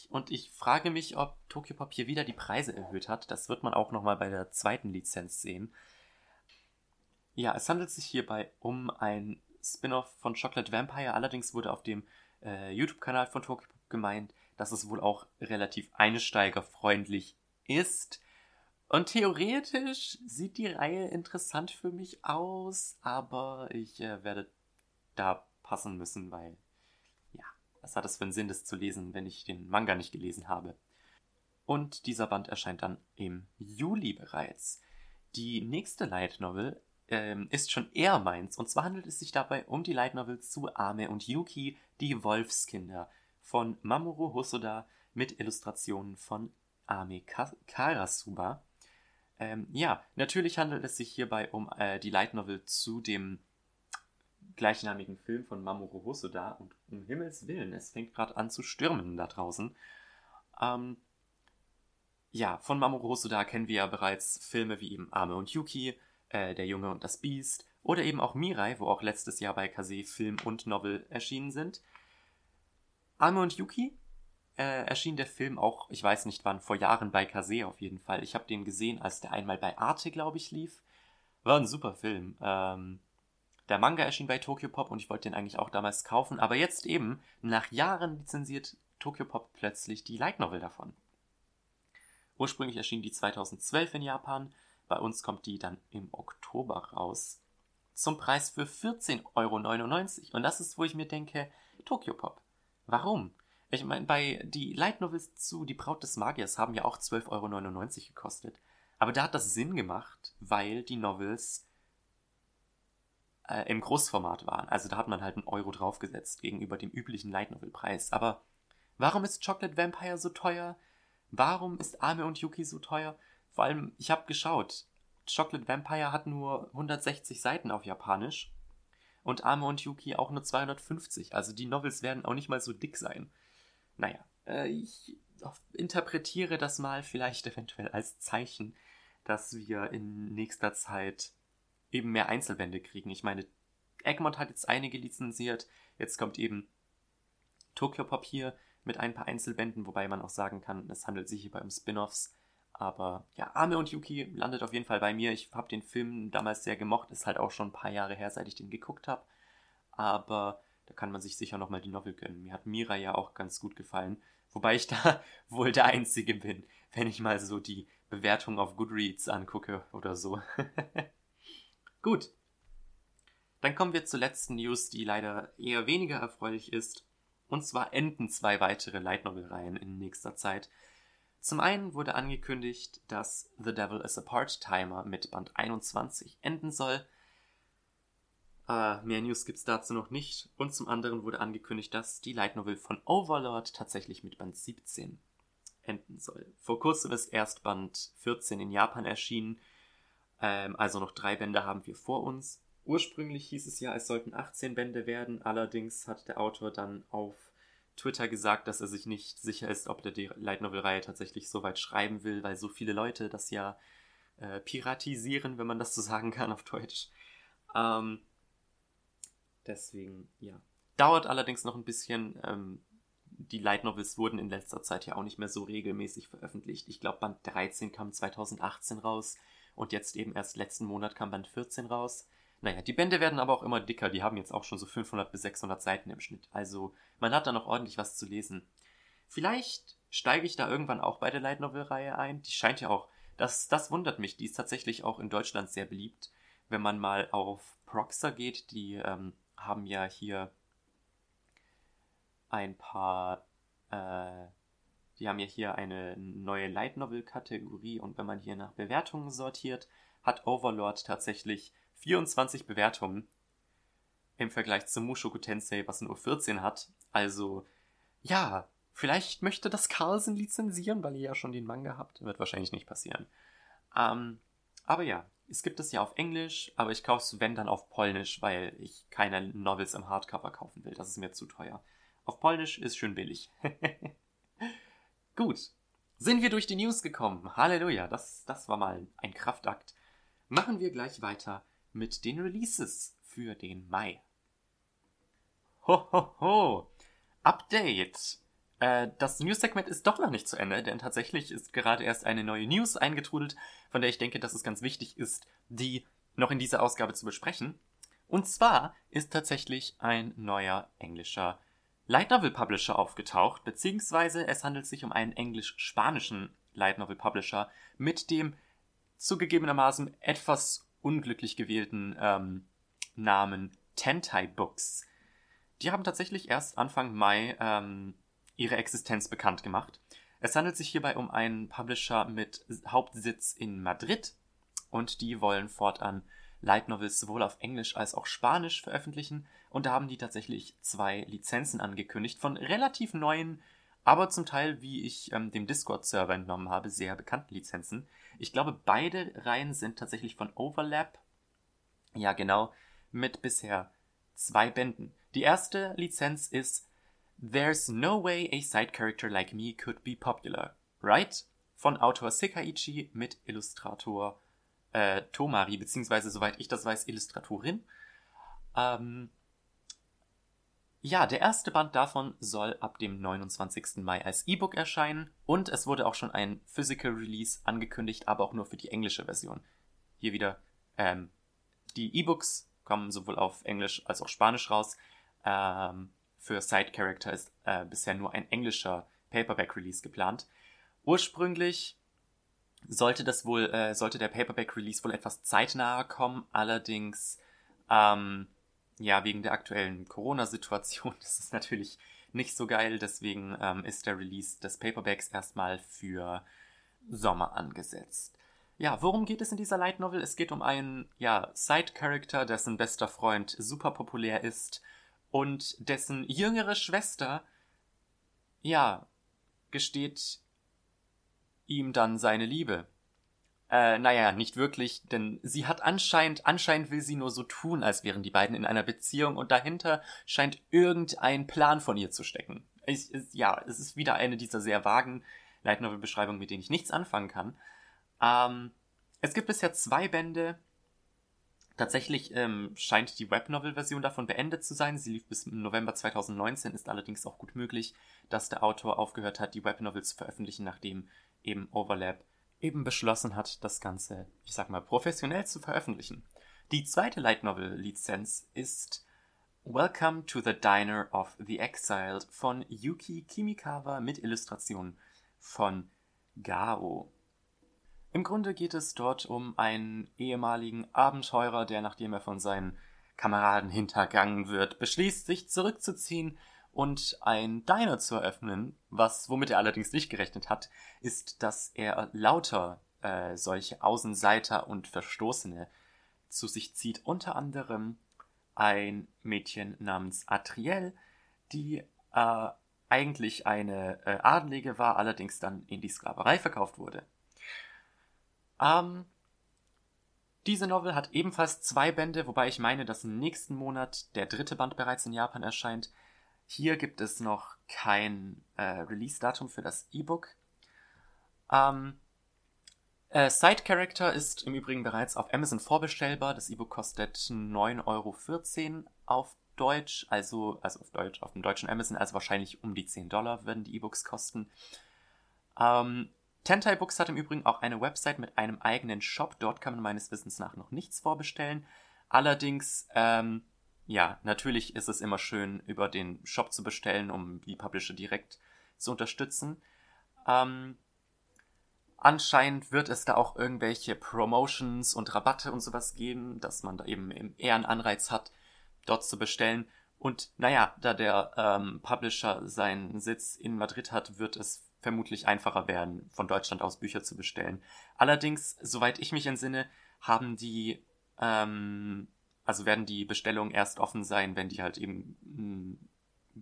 Und ich frage mich, ob Tokyopop hier wieder die Preise erhöht hat. Das wird man auch nochmal bei der zweiten Lizenz sehen. Ja, es handelt sich hierbei um ein Spin-off von Chocolate Vampire. Allerdings wurde auf dem äh, YouTube-Kanal von Tokyopop gemeint, dass es wohl auch relativ einsteigerfreundlich ist. Und theoretisch sieht die Reihe interessant für mich aus, aber ich äh, werde da passen müssen, weil, ja, was hat es für einen Sinn, das zu lesen, wenn ich den Manga nicht gelesen habe? Und dieser Band erscheint dann im Juli bereits. Die nächste Light Novel ähm, ist schon eher meins, und zwar handelt es sich dabei um die Light Novel zu Ame und Yuki, die Wolfskinder, von Mamoru Hosoda mit Illustrationen von Ame Karasuba. Ähm, ja, natürlich handelt es sich hierbei um äh, die Light Novel zu dem gleichnamigen Film von Mamoru Hosoda und um Himmels Willen, es fängt gerade an zu stürmen da draußen. Ähm, ja, von Mamoru Hosoda kennen wir ja bereits Filme wie eben Arme und Yuki, äh, Der Junge und das Biest oder eben auch Mirai, wo auch letztes Jahr bei Kase Film und Novel erschienen sind. Arme und Yuki äh, erschien der Film auch, ich weiß nicht wann, vor Jahren bei Kase auf jeden Fall. Ich habe den gesehen, als der einmal bei Arte, glaube ich, lief. War ein super Film. Ähm, der Manga erschien bei Tokyo Pop und ich wollte den eigentlich auch damals kaufen, aber jetzt eben, nach Jahren lizenziert Tokyo Pop plötzlich die Light Novel davon. Ursprünglich erschien die 2012 in Japan, bei uns kommt die dann im Oktober raus. Zum Preis für 14,99 Euro. Und das ist, wo ich mir denke, Tokyo Pop. Warum? Ich meine, bei die Light Novels zu Die Braut des Magiers haben ja auch 12,99 Euro gekostet. Aber da hat das Sinn gemacht, weil die Novels äh, im Großformat waren. Also da hat man halt einen Euro draufgesetzt gegenüber dem üblichen Light Novel Preis. Aber warum ist Chocolate Vampire so teuer? Warum ist Ame und Yuki so teuer? Vor allem, ich habe geschaut. Chocolate Vampire hat nur 160 Seiten auf Japanisch und Ame und Yuki auch nur 250. Also die Novels werden auch nicht mal so dick sein. Naja, äh, ich interpretiere das mal vielleicht eventuell als Zeichen, dass wir in nächster Zeit eben mehr Einzelbände kriegen. Ich meine, Egmont hat jetzt einige lizenziert. Jetzt kommt eben Tokyo Papier mit ein paar Einzelbänden, wobei man auch sagen kann, es handelt sich hierbei um Spin-offs. Aber ja, Ame und Yuki landet auf jeden Fall bei mir. Ich habe den Film damals sehr gemocht. Ist halt auch schon ein paar Jahre her, seit ich den geguckt habe. Aber da kann man sich sicher nochmal die Novel gönnen. Mir hat Mira ja auch ganz gut gefallen. Wobei ich da wohl der Einzige bin, wenn ich mal so die Bewertung auf Goodreads angucke oder so. gut. Dann kommen wir zur letzten News, die leider eher weniger erfreulich ist. Und zwar enden zwei weitere Light Novel Reihen in nächster Zeit. Zum einen wurde angekündigt, dass The Devil is a Part-Timer mit Band 21 enden soll. Äh, mehr News gibt's dazu noch nicht. Und zum anderen wurde angekündigt, dass die Light Novel von Overlord tatsächlich mit Band 17 enden soll. Vor kurzem ist erst Band 14 in Japan erschienen. Ähm, also noch drei Bände haben wir vor uns. Ursprünglich hieß es ja, es sollten 18 Bände werden, allerdings hat der Autor dann auf Twitter gesagt, dass er sich nicht sicher ist, ob er die Light Novel-Reihe tatsächlich so weit schreiben will, weil so viele Leute das ja äh, piratisieren, wenn man das so sagen kann auf Deutsch. Ähm, deswegen, ja. Dauert allerdings noch ein bisschen. Ähm, die Light Novels wurden in letzter Zeit ja auch nicht mehr so regelmäßig veröffentlicht. Ich glaube, Band 13 kam 2018 raus und jetzt eben erst letzten Monat kam Band 14 raus. Naja, die Bände werden aber auch immer dicker. Die haben jetzt auch schon so 500 bis 600 Seiten im Schnitt. Also man hat da noch ordentlich was zu lesen. Vielleicht steige ich da irgendwann auch bei der Light Novel Reihe ein. Die scheint ja auch, das, das wundert mich. Die ist tatsächlich auch in Deutschland sehr beliebt. Wenn man mal auf Proxer geht, die ähm, haben ja hier ein paar, äh, die haben ja hier eine neue Light Novel Kategorie und wenn man hier nach Bewertungen sortiert, hat Overlord tatsächlich 24 Bewertungen im Vergleich zu Mushoku Tensei, was nur 14 hat. Also, ja, vielleicht möchte das Carlsen lizenzieren, weil ihr ja schon den Manga habt. Wird wahrscheinlich nicht passieren. Ähm, aber ja, es gibt es ja auf Englisch, aber ich kaufe es, wenn, dann auf Polnisch, weil ich keine Novels im Hardcover kaufen will. Das ist mir zu teuer. Auf Polnisch ist schön billig. Gut. Sind wir durch die News gekommen? Halleluja, das, das war mal ein Kraftakt. Machen wir gleich weiter mit den Releases für den Mai. Ho, ho, ho. Update. Äh, das News-Segment ist doch noch nicht zu Ende, denn tatsächlich ist gerade erst eine neue News eingetrudelt, von der ich denke, dass es ganz wichtig ist, die noch in dieser Ausgabe zu besprechen. Und zwar ist tatsächlich ein neuer englischer Light Novel Publisher aufgetaucht, beziehungsweise es handelt sich um einen englisch-spanischen Light Novel Publisher mit dem zugegebenermaßen etwas unglücklich gewählten ähm, Namen Tentai Books. Die haben tatsächlich erst Anfang Mai ähm, ihre Existenz bekannt gemacht. Es handelt sich hierbei um einen Publisher mit Hauptsitz in Madrid und die wollen fortan Light Novels sowohl auf Englisch als auch Spanisch veröffentlichen und da haben die tatsächlich zwei Lizenzen angekündigt von relativ neuen, aber zum Teil, wie ich ähm, dem Discord-Server entnommen habe, sehr bekannten Lizenzen. Ich glaube, beide Reihen sind tatsächlich von Overlap. Ja, genau, mit bisher zwei Bänden. Die erste Lizenz ist There's no way a side character like me could be popular, right? von Autor Sekaiichi mit Illustrator äh, Tomari, beziehungsweise, soweit ich das weiß, Illustratorin. Ähm, ja, der erste Band davon soll ab dem 29. Mai als E-Book erscheinen und es wurde auch schon ein Physical Release angekündigt, aber auch nur für die englische Version. Hier wieder, ähm, die E-Books kommen sowohl auf Englisch als auch Spanisch raus. Ähm, für Side Character ist äh, bisher nur ein englischer Paperback Release geplant. Ursprünglich sollte das wohl, äh, sollte der Paperback Release wohl etwas zeitnaher kommen, allerdings ähm, ja, wegen der aktuellen Corona-Situation ist es natürlich nicht so geil. Deswegen ähm, ist der Release des Paperbacks erstmal für Sommer angesetzt. Ja, worum geht es in dieser Light Novel? Es geht um einen, ja, Side-Character, dessen bester Freund super populär ist und dessen jüngere Schwester, ja, gesteht ihm dann seine Liebe. Äh, naja, nicht wirklich, denn sie hat anscheinend, anscheinend will sie nur so tun, als wären die beiden in einer Beziehung und dahinter scheint irgendein Plan von ihr zu stecken. Ich, es, ja, es ist wieder eine dieser sehr vagen Light Novel Beschreibungen, mit denen ich nichts anfangen kann. Ähm, es gibt bisher zwei Bände. Tatsächlich ähm, scheint die Webnovel-Version davon beendet zu sein. Sie lief bis November 2019, ist allerdings auch gut möglich, dass der Autor aufgehört hat, die Webnovel zu veröffentlichen, nachdem eben Overlap eben beschlossen hat, das Ganze, ich sag mal, professionell zu veröffentlichen. Die zweite Light Novel Lizenz ist Welcome to the Diner of the Exiled von Yuki Kimikawa mit Illustrationen von Gao. Im Grunde geht es dort um einen ehemaligen Abenteurer, der nachdem er von seinen Kameraden hintergangen wird, beschließt, sich zurückzuziehen und ein Diner zu eröffnen, was womit er allerdings nicht gerechnet hat, ist, dass er lauter äh, solche Außenseiter und Verstoßene zu sich zieht, unter anderem ein Mädchen namens Atriel, die äh, eigentlich eine äh, Adelige war, allerdings dann in die Sklaverei verkauft wurde. Ähm, diese Novel hat ebenfalls zwei Bände, wobei ich meine, dass im nächsten Monat der dritte Band bereits in Japan erscheint. Hier gibt es noch kein äh, Release-Datum für das E-Book. Ähm, äh, Side Character ist im Übrigen bereits auf Amazon vorbestellbar. Das E-Book kostet 9,14 Euro auf Deutsch, also, also auf Deutsch, auf dem deutschen Amazon, also wahrscheinlich um die 10 Dollar werden die E-Books kosten. Ähm, Tentai Books hat im Übrigen auch eine Website mit einem eigenen Shop. Dort kann man meines Wissens nach noch nichts vorbestellen. Allerdings ähm, ja, natürlich ist es immer schön, über den Shop zu bestellen, um die Publisher direkt zu unterstützen. Ähm, anscheinend wird es da auch irgendwelche Promotions und Rabatte und sowas geben, dass man da eben eher einen Anreiz hat, dort zu bestellen. Und naja, da der ähm, Publisher seinen Sitz in Madrid hat, wird es vermutlich einfacher werden, von Deutschland aus Bücher zu bestellen. Allerdings, soweit ich mich entsinne, haben die ähm, also werden die Bestellungen erst offen sein, wenn die halt eben einen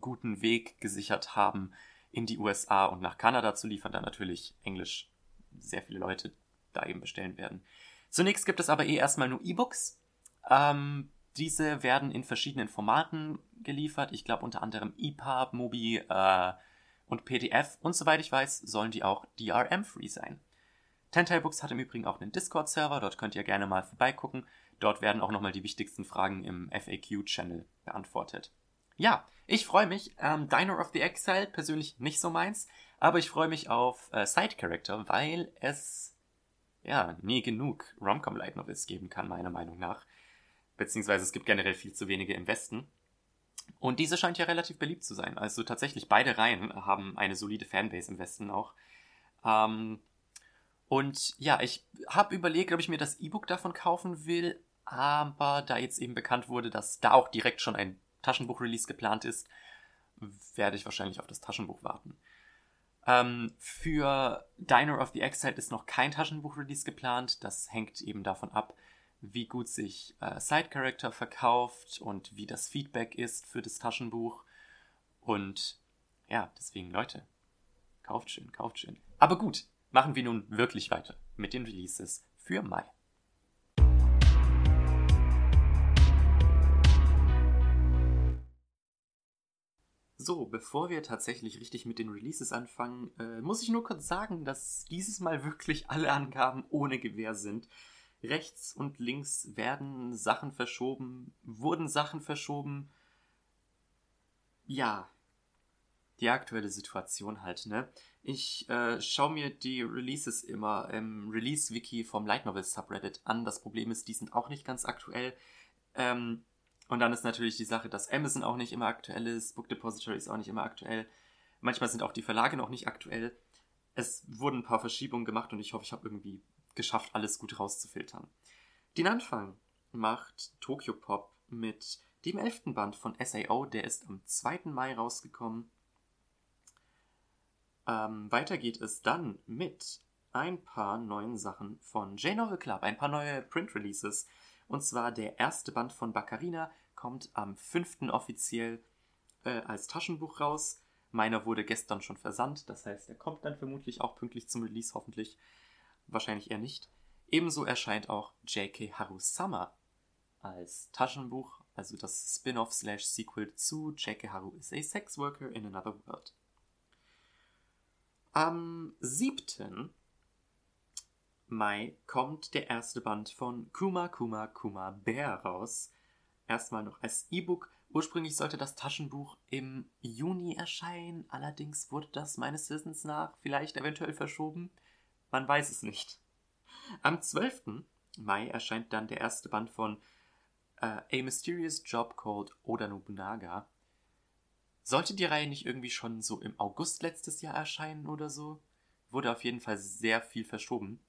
guten Weg gesichert haben, in die USA und nach Kanada zu liefern, da natürlich Englisch sehr viele Leute da eben bestellen werden. Zunächst gibt es aber eh erstmal nur E-Books. Ähm, diese werden in verschiedenen Formaten geliefert. Ich glaube unter anderem EPUB, Mobi äh, und PDF. Und soweit ich weiß, sollen die auch DRM-free sein. Tentail Books hat im Übrigen auch einen Discord-Server, dort könnt ihr gerne mal vorbeigucken. Dort werden auch nochmal die wichtigsten Fragen im FAQ-Channel beantwortet. Ja, ich freue mich. Ähm, Diner of the Exile persönlich nicht so meins, aber ich freue mich auf äh, Side Character, weil es ja nie genug Romcom Light Novels geben kann, meiner Meinung nach. Beziehungsweise es gibt generell viel zu wenige im Westen. Und diese scheint ja relativ beliebt zu sein. Also tatsächlich beide Reihen haben eine solide Fanbase im Westen auch. Ähm, und ja, ich habe überlegt, ob ich mir das E-Book davon kaufen will, aber da jetzt eben bekannt wurde, dass da auch direkt schon ein Taschenbuch-Release geplant ist, werde ich wahrscheinlich auf das Taschenbuch warten. Ähm, für Diner of the Exiled ist noch kein Taschenbuch-Release geplant. Das hängt eben davon ab, wie gut sich äh, Side Character verkauft und wie das Feedback ist für das Taschenbuch. Und ja, deswegen Leute, kauft schön, kauft schön. Aber gut, machen wir nun wirklich weiter mit den Releases für Mai. So, bevor wir tatsächlich richtig mit den Releases anfangen, äh, muss ich nur kurz sagen, dass dieses Mal wirklich alle Angaben ohne Gewähr sind. Rechts und links werden Sachen verschoben, wurden Sachen verschoben. Ja, die aktuelle Situation halt, ne? Ich äh, schaue mir die Releases immer im Release-Wiki vom Light Novel Subreddit an. Das Problem ist, die sind auch nicht ganz aktuell. Ähm, und dann ist natürlich die Sache, dass Amazon auch nicht immer aktuell ist, Book Depository ist auch nicht immer aktuell. Manchmal sind auch die Verlage noch nicht aktuell. Es wurden ein paar Verschiebungen gemacht und ich hoffe, ich habe irgendwie geschafft, alles gut rauszufiltern. Den Anfang macht Tokyo Pop mit dem elften Band von SAO, der ist am 2. Mai rausgekommen. Ähm, weiter geht es dann mit ein paar neuen Sachen von J-Novel Club, ein paar neue Print-Releases. Und zwar der erste Band von Baccarina kommt am 5. offiziell äh, als Taschenbuch raus. Meiner wurde gestern schon versandt, das heißt, er kommt dann vermutlich auch pünktlich zum Release, hoffentlich. Wahrscheinlich eher nicht. Ebenso erscheint auch J.K. Haru-sama als Taschenbuch, also das Spin-off-Slash-Sequel zu J.K. Haru is a Sex Worker in Another World. Am 7. Mai kommt der erste Band von Kuma Kuma Kuma Bär raus. Erstmal noch als E-Book. Ursprünglich sollte das Taschenbuch im Juni erscheinen, allerdings wurde das meines Wissens nach vielleicht eventuell verschoben. Man weiß es nicht. Am 12. Mai erscheint dann der erste Band von uh, A Mysterious Job Called Oda Nobunaga. Sollte die Reihe nicht irgendwie schon so im August letztes Jahr erscheinen oder so? Wurde auf jeden Fall sehr viel verschoben.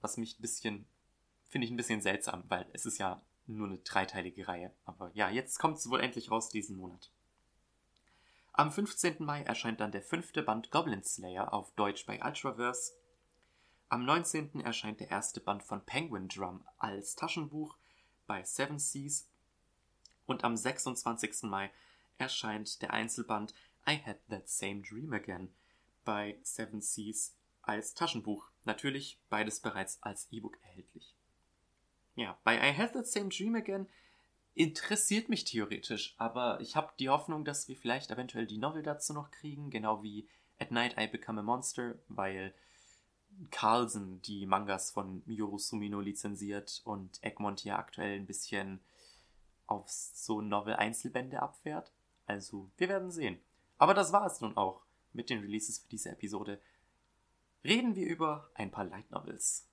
Was mich ein bisschen, finde ich ein bisschen seltsam, weil es ist ja nur eine dreiteilige Reihe. Aber ja, jetzt kommt es wohl endlich raus diesen Monat. Am 15. Mai erscheint dann der fünfte Band Goblin Slayer auf Deutsch bei Ultraverse. Am 19. erscheint der erste Band von Penguin Drum als Taschenbuch bei Seven Seas. Und am 26. Mai erscheint der Einzelband I Had That Same Dream Again bei Seven Seas als Taschenbuch. Natürlich beides bereits als E-Book erhältlich. Ja, bei I Had That Same Dream Again interessiert mich theoretisch, aber ich habe die Hoffnung, dass wir vielleicht eventuell die Novel dazu noch kriegen, genau wie At Night I Become a Monster, weil Carlsen die Mangas von Miyoru Sumino lizenziert und Egmont hier aktuell ein bisschen auf so Novel-Einzelbände abfährt. Also, wir werden sehen. Aber das war es nun auch mit den Releases für diese Episode. Reden wir über ein paar Light Novels.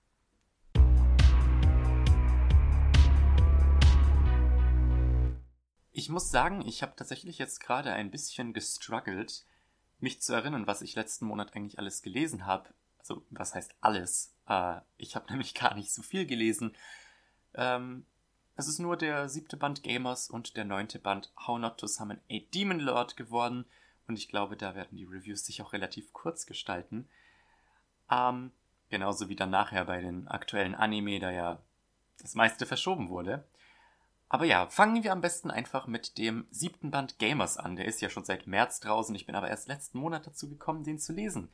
Ich muss sagen, ich habe tatsächlich jetzt gerade ein bisschen gestruggelt, mich zu erinnern, was ich letzten Monat eigentlich alles gelesen habe. Also, was heißt alles? Äh, ich habe nämlich gar nicht so viel gelesen. Ähm, es ist nur der siebte Band Gamers und der neunte Band How Not to Summon a Demon Lord geworden. Und ich glaube, da werden die Reviews sich auch relativ kurz gestalten. Ähm, genauso wie dann nachher bei den aktuellen Anime, da ja das meiste verschoben wurde. Aber ja, fangen wir am besten einfach mit dem siebten Band Gamers an. Der ist ja schon seit März draußen. Ich bin aber erst letzten Monat dazu gekommen, den zu lesen.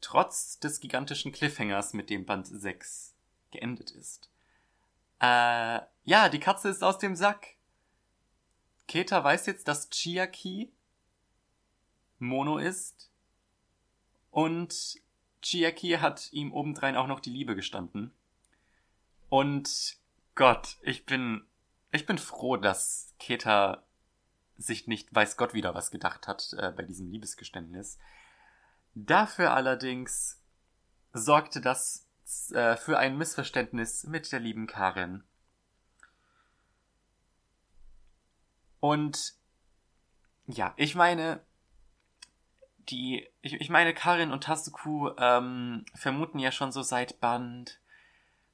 Trotz des gigantischen Cliffhangers, mit dem Band 6 geendet ist. Äh, ja, die Katze ist aus dem Sack. Keta weiß jetzt, dass Chiaki Mono ist. Und Chiaki hat ihm obendrein auch noch die Liebe gestanden. Und Gott, ich bin, ich bin froh, dass Keta sich nicht weiß Gott wieder was gedacht hat äh, bei diesem Liebesgeständnis. Dafür allerdings sorgte das äh, für ein Missverständnis mit der lieben Karin. Und ja, ich meine, die, ich, ich meine, Karin und Tasuku ähm, vermuten ja schon so seit Band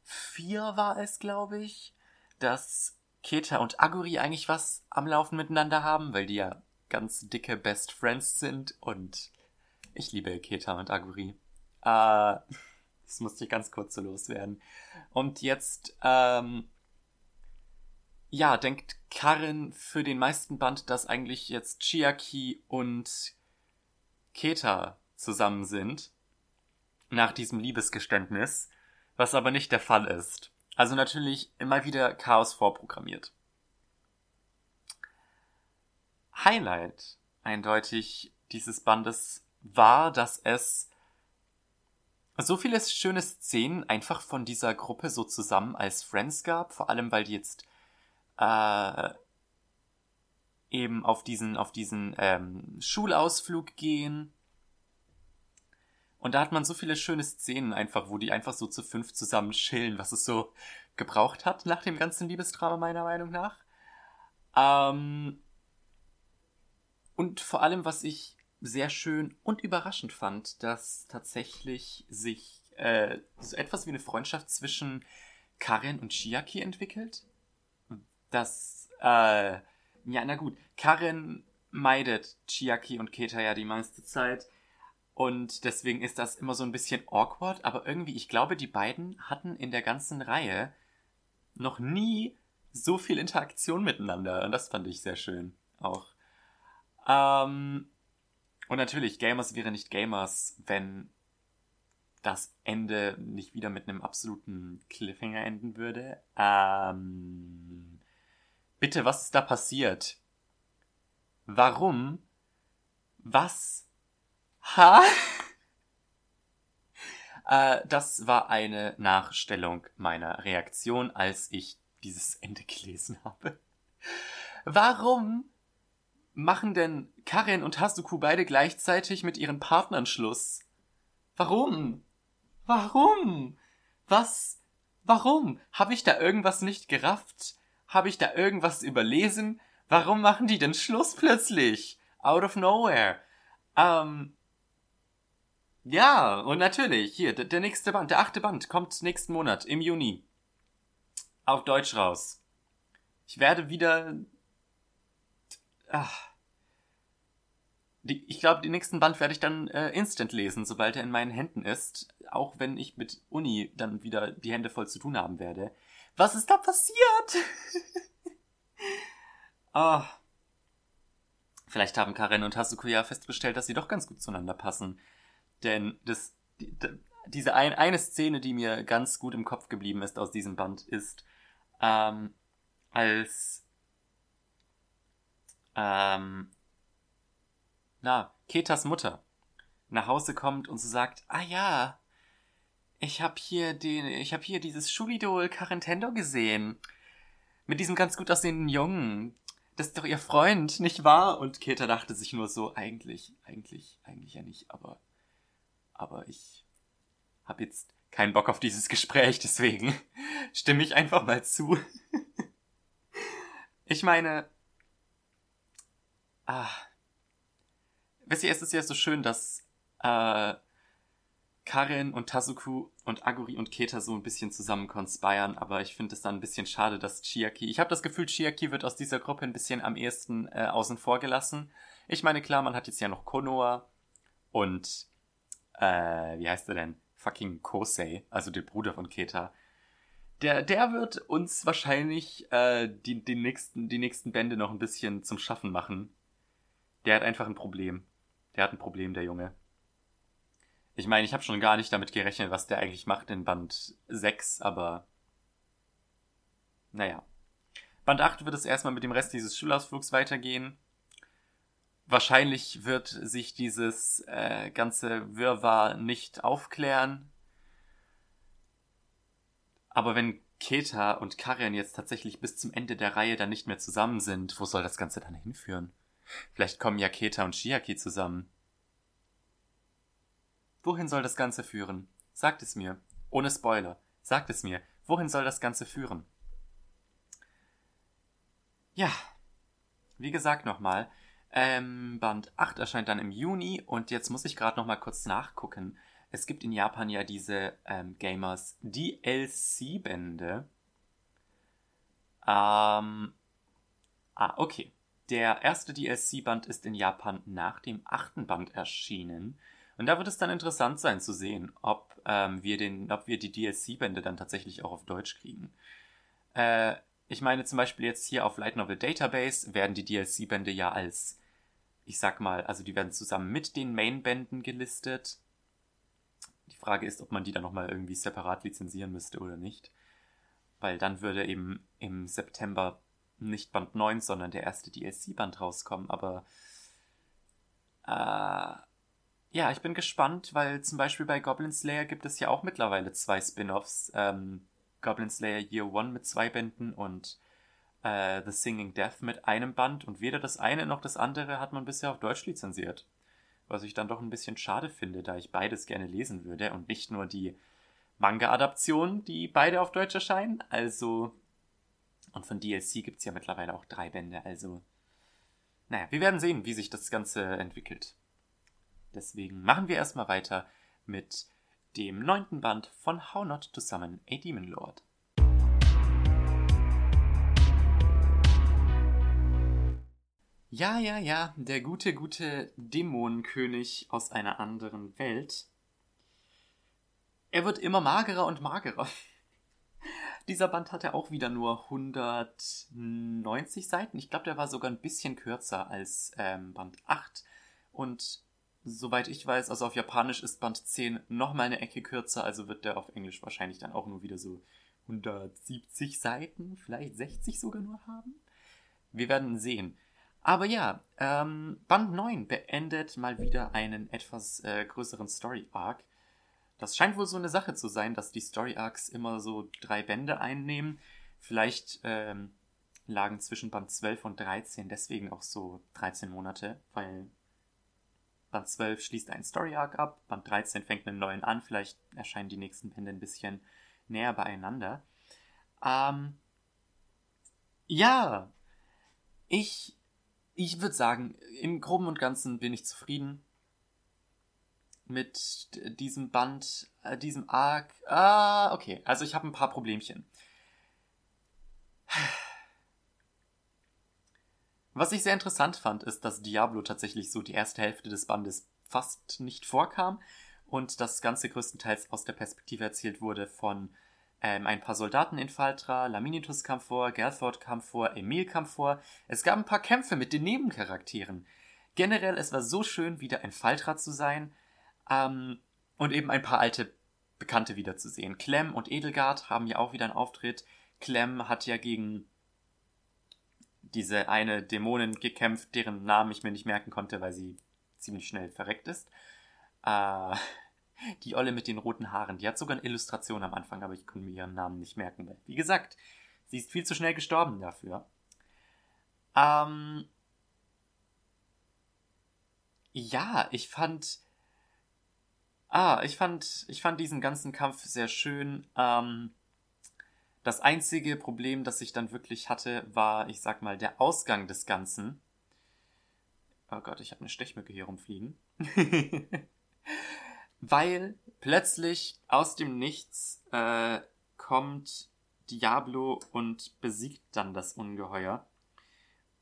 4 war es, glaube ich, dass Keta und Aguri eigentlich was am Laufen miteinander haben, weil die ja ganz dicke Best Friends sind und ich liebe Keta und Aguri. Äh, das musste ich ganz kurz so loswerden. Und jetzt, ähm, ja, denkt Karin für den meisten Band, dass eigentlich jetzt Chiaki und Keta zusammen sind. Nach diesem Liebesgeständnis. Was aber nicht der Fall ist. Also natürlich immer wieder Chaos vorprogrammiert. Highlight eindeutig dieses Bandes war, dass es so viele schöne Szenen einfach von dieser Gruppe so zusammen als Friends gab, vor allem weil die jetzt äh, eben auf diesen, auf diesen ähm, Schulausflug gehen. Und da hat man so viele schöne Szenen einfach, wo die einfach so zu fünf zusammen chillen, was es so gebraucht hat nach dem ganzen Liebesdrama meiner Meinung nach. Ähm, und vor allem, was ich sehr schön und überraschend fand, dass tatsächlich sich äh, so etwas wie eine Freundschaft zwischen Karen und Chiaki entwickelt. Das, äh, ja, na gut, Karen meidet Chiaki und Keta ja die meiste Zeit. Und deswegen ist das immer so ein bisschen awkward, aber irgendwie, ich glaube, die beiden hatten in der ganzen Reihe noch nie so viel Interaktion miteinander. Und das fand ich sehr schön auch. Ähm, und natürlich, Gamers wäre nicht Gamers, wenn das Ende nicht wieder mit einem absoluten Cliffhanger enden würde. Ähm, bitte, was ist da passiert? Warum? Was? Ha? äh, das war eine Nachstellung meiner Reaktion, als ich dieses Ende gelesen habe. Warum machen denn Karen und Hasuku beide gleichzeitig mit ihren Partnern Schluss? Warum? Warum? Was? Warum? Habe ich da irgendwas nicht gerafft? Habe ich da irgendwas überlesen? Warum machen die denn Schluss plötzlich? Out of nowhere. Ähm. Ja, und natürlich, hier, der nächste Band, der achte Band, kommt nächsten Monat, im Juni. Auf Deutsch raus. Ich werde wieder Ach. Die, ich glaube, den nächsten Band werde ich dann äh, instant lesen, sobald er in meinen Händen ist. Auch wenn ich mit Uni dann wieder die Hände voll zu tun haben werde. Was ist da passiert? oh. Vielleicht haben Karen und Hasuku ja festgestellt, dass sie doch ganz gut zueinander passen. Denn das, die, diese ein, eine Szene, die mir ganz gut im Kopf geblieben ist aus diesem Band, ist, ähm, als ähm, na, Ketas Mutter nach Hause kommt und so sagt, ah ja, ich hab hier den, ich hab hier dieses Schulidol Carentendo gesehen. Mit diesem ganz gut aussehenden Jungen. Das ist doch ihr Freund, nicht wahr? Und Keta dachte sich nur so, eigentlich, eigentlich, eigentlich ja nicht, aber, aber ich hab jetzt keinen Bock auf dieses Gespräch, deswegen stimme ich einfach mal zu. ich meine, Ah. Wisst ihr, es ist ja so schön, dass äh, Karin und Tazuku und Aguri und Keta so ein bisschen zusammen konspiren, aber ich finde es dann ein bisschen schade, dass Chiaki. Ich habe das Gefühl, Chiaki wird aus dieser Gruppe ein bisschen am ehesten äh, außen vor gelassen. Ich meine, klar, man hat jetzt ja noch Konoa und äh, wie heißt er denn? Fucking Kosei, also der Bruder von Keta. Der, der wird uns wahrscheinlich äh, die, die, nächsten, die nächsten Bände noch ein bisschen zum Schaffen machen. Der hat einfach ein Problem. Der hat ein Problem, der Junge. Ich meine, ich habe schon gar nicht damit gerechnet, was der eigentlich macht in Band 6, aber naja. Band 8 wird es erstmal mit dem Rest dieses Schulausflugs weitergehen. Wahrscheinlich wird sich dieses äh, ganze Wirrwarr nicht aufklären. Aber wenn Keta und Karen jetzt tatsächlich bis zum Ende der Reihe dann nicht mehr zusammen sind, wo soll das Ganze dann hinführen? Vielleicht kommen ja Keta und Shiaki zusammen. Wohin soll das Ganze führen? Sagt es mir. Ohne Spoiler. Sagt es mir. Wohin soll das Ganze führen? Ja. Wie gesagt nochmal. Ähm, Band 8 erscheint dann im Juni und jetzt muss ich gerade nochmal kurz nachgucken. Es gibt in Japan ja diese ähm, Gamers DLC-Bände. Ähm, ah, okay. Der erste DLC-Band ist in Japan nach dem achten Band erschienen. Und da wird es dann interessant sein zu sehen, ob, ähm, wir, den, ob wir die DLC-Bände dann tatsächlich auch auf Deutsch kriegen. Äh, ich meine zum Beispiel jetzt hier auf Light Novel Database werden die DLC-Bände ja als, ich sag mal, also die werden zusammen mit den Main-Bänden gelistet. Die Frage ist, ob man die dann nochmal irgendwie separat lizenzieren müsste oder nicht. Weil dann würde eben im September nicht Band 9, sondern der erste DLC-Band rauskommen. Aber Äh, ja, ich bin gespannt, weil zum Beispiel bei Goblin Slayer gibt es ja auch mittlerweile zwei Spin-offs. Ähm, Goblin Slayer Year One mit zwei Bänden und äh, The Singing Death mit einem Band. Und weder das eine noch das andere hat man bisher auf Deutsch lizenziert. Was ich dann doch ein bisschen schade finde, da ich beides gerne lesen würde und nicht nur die Manga-Adaptionen, die beide auf Deutsch erscheinen. Also. Und von DLC gibt es ja mittlerweile auch drei Bände, also. Naja, wir werden sehen, wie sich das Ganze entwickelt. Deswegen machen wir erstmal weiter mit dem neunten Band von How Not to Summon a Demon Lord. Ja, ja, ja, der gute, gute Dämonenkönig aus einer anderen Welt. Er wird immer magerer und magerer. Dieser Band hatte auch wieder nur 190 Seiten. Ich glaube, der war sogar ein bisschen kürzer als ähm, Band 8. Und soweit ich weiß, also auf Japanisch ist Band 10 nochmal eine Ecke kürzer, also wird der auf Englisch wahrscheinlich dann auch nur wieder so 170 Seiten, vielleicht 60 sogar nur haben. Wir werden sehen. Aber ja, ähm, Band 9 beendet mal wieder einen etwas äh, größeren Story-Arc. Das scheint wohl so eine Sache zu sein, dass die Story-Arcs immer so drei Bände einnehmen. Vielleicht ähm, lagen zwischen Band 12 und 13 deswegen auch so 13 Monate, weil Band 12 schließt einen Story Arc ab, Band 13 fängt einen neuen an, vielleicht erscheinen die nächsten Bände ein bisschen näher beieinander. Ähm, ja, ich, ich würde sagen, im Groben und Ganzen bin ich zufrieden mit diesem Band, äh, diesem Arc. Ah, okay, also ich habe ein paar Problemchen. Was ich sehr interessant fand, ist, dass Diablo tatsächlich so die erste Hälfte des Bandes fast nicht vorkam und das Ganze größtenteils aus der Perspektive erzählt wurde von ähm, ein paar Soldaten in Faltra, Laminitus kam vor, Gerford kam vor, Emil kam vor. Es gab ein paar Kämpfe mit den Nebencharakteren. Generell, es war so schön, wieder ein Faltra zu sein ähm, und eben ein paar alte Bekannte wiederzusehen. Clem und Edelgard haben ja auch wieder einen Auftritt. Clem hat ja gegen diese eine Dämonin gekämpft, deren Namen ich mir nicht merken konnte, weil sie ziemlich schnell verreckt ist. Äh, die Olle mit den roten Haaren, die hat sogar eine Illustration am Anfang, aber ich konnte mir ihren Namen nicht merken, weil, wie gesagt, sie ist viel zu schnell gestorben dafür. Ähm, ja, ich fand. Ah, ich fand, ich fand diesen ganzen Kampf sehr schön. Ähm, das einzige Problem, das ich dann wirklich hatte, war, ich sag mal, der Ausgang des Ganzen. Oh Gott, ich habe eine Stechmücke hier rumfliegen. Weil plötzlich aus dem Nichts äh, kommt Diablo und besiegt dann das Ungeheuer.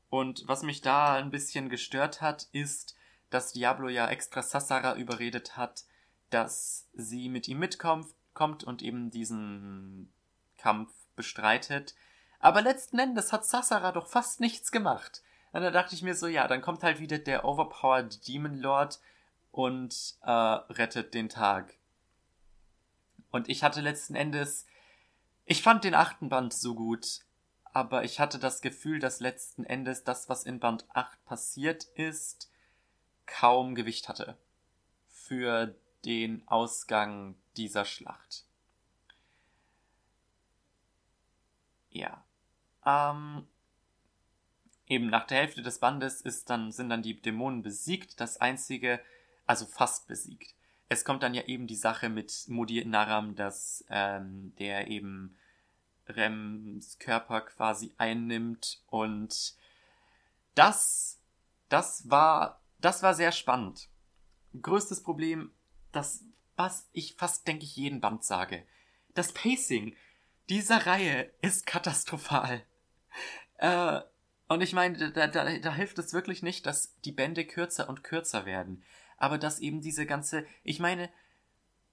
Und was mich da ein bisschen gestört hat, ist, dass Diablo ja extra Sassara überredet hat, dass sie mit ihm mitkommt kommt und eben diesen Kampf bestreitet. Aber letzten Endes hat Sassara doch fast nichts gemacht. Und da dachte ich mir so, ja, dann kommt halt wieder der overpowered Demon Lord und äh, rettet den Tag. Und ich hatte letzten Endes, ich fand den achten Band so gut, aber ich hatte das Gefühl, dass letzten Endes das, was in Band 8 passiert ist, kaum Gewicht hatte für den Ausgang dieser Schlacht. Ja. Ähm, eben nach der Hälfte des Bandes ist dann, sind dann die Dämonen besiegt. Das einzige, also fast besiegt. Es kommt dann ja eben die Sache mit Modi Naram, dass ähm, der eben Rems Körper quasi einnimmt und das, das war, das war sehr spannend. Größtes Problem, das, was ich fast, denke ich, jeden Band sage. Das Pacing. Diese Reihe ist katastrophal. Äh, und ich meine, da, da, da hilft es wirklich nicht, dass die Bände kürzer und kürzer werden. Aber dass eben diese ganze, ich meine,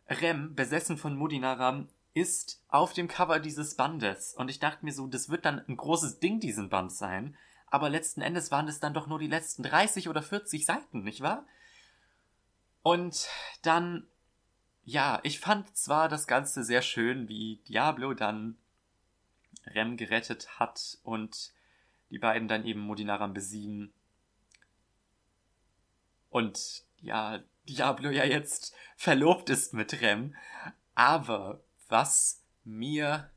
Rem, besessen von Mudinaram, ist auf dem Cover dieses Bandes. Und ich dachte mir so, das wird dann ein großes Ding, diesen Band sein. Aber letzten Endes waren es dann doch nur die letzten 30 oder 40 Seiten, nicht wahr? Und dann ja, ich fand zwar das Ganze sehr schön, wie Diablo dann Rem gerettet hat und die beiden dann eben Modinaram besiegen. und ja, Diablo ja jetzt verlobt ist mit Rem. Aber was mir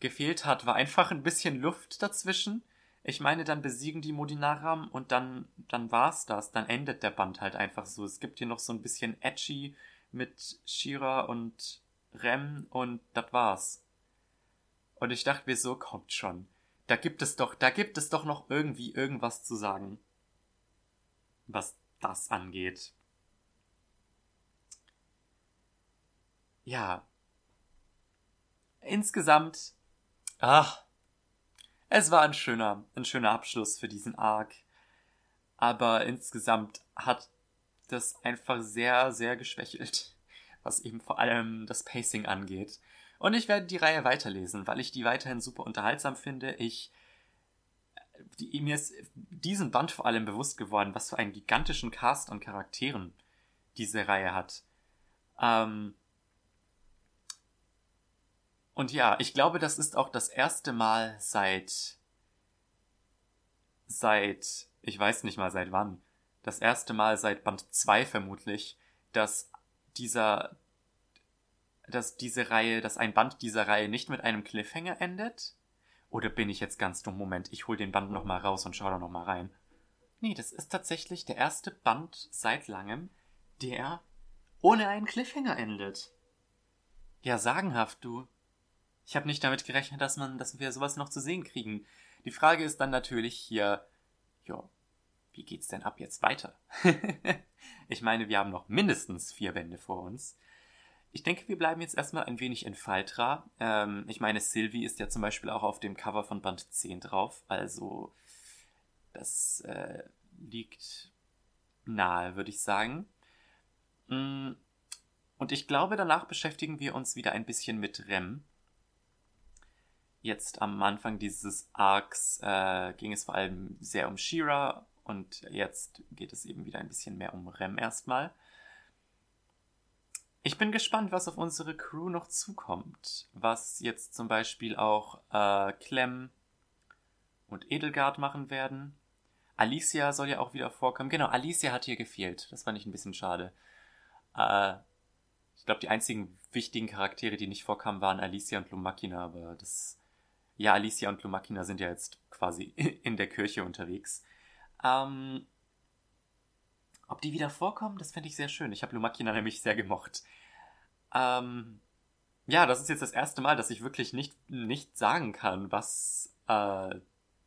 gefehlt hat, war einfach ein bisschen Luft dazwischen. Ich meine, dann besiegen die Modinaram und dann, dann war's das. Dann endet der Band halt einfach so. Es gibt hier noch so ein bisschen Edgy mit Shira und Rem und das war's. Und ich dachte mir so, kommt schon. Da gibt es doch, da gibt es doch noch irgendwie irgendwas zu sagen. Was das angeht. Ja. Insgesamt, ach, es war ein schöner, ein schöner Abschluss für diesen Arc. Aber insgesamt hat das einfach sehr, sehr geschwächelt, was eben vor allem das Pacing angeht. Und ich werde die Reihe weiterlesen, weil ich die weiterhin super unterhaltsam finde. Ich die, mir ist diesen Band vor allem bewusst geworden, was für einen gigantischen Cast an Charakteren diese Reihe hat. Ähm und ja, ich glaube, das ist auch das erste Mal seit seit ich weiß nicht mal seit wann, das erste Mal seit Band 2 vermutlich, dass dieser dass diese Reihe, dass ein Band dieser Reihe nicht mit einem Cliffhanger endet, oder bin ich jetzt ganz dumm? Moment, ich hol den Band nochmal raus und schau da nochmal rein. Nee, das ist tatsächlich der erste Band seit langem, der ohne einen Cliffhanger endet. Ja, sagenhaft, du. Ich habe nicht damit gerechnet, dass man, dass wir sowas noch zu sehen kriegen. Die Frage ist dann natürlich hier, ja, wie geht's denn ab jetzt weiter? ich meine, wir haben noch mindestens vier Bände vor uns. Ich denke, wir bleiben jetzt erstmal ein wenig in Faltra. Ähm, ich meine, Sylvie ist ja zum Beispiel auch auf dem Cover von Band 10 drauf. Also, das äh, liegt nahe, würde ich sagen. Mm, und ich glaube, danach beschäftigen wir uns wieder ein bisschen mit Rem. Jetzt am Anfang dieses Arcs äh, ging es vor allem sehr um Shira und jetzt geht es eben wieder ein bisschen mehr um Rem erstmal. Ich bin gespannt, was auf unsere Crew noch zukommt. Was jetzt zum Beispiel auch äh, Clem und Edelgard machen werden. Alicia soll ja auch wieder vorkommen. Genau, Alicia hat hier gefehlt. Das fand ich ein bisschen schade. Äh, ich glaube, die einzigen wichtigen Charaktere, die nicht vorkamen, waren Alicia und Lumakina, aber das. Ja, Alicia und Lumakina sind ja jetzt quasi in der Kirche unterwegs. Ähm, ob die wieder vorkommen, das fände ich sehr schön. Ich habe Lumakina nämlich sehr gemocht. Ähm, ja, das ist jetzt das erste Mal, dass ich wirklich nicht, nicht sagen kann, was, äh,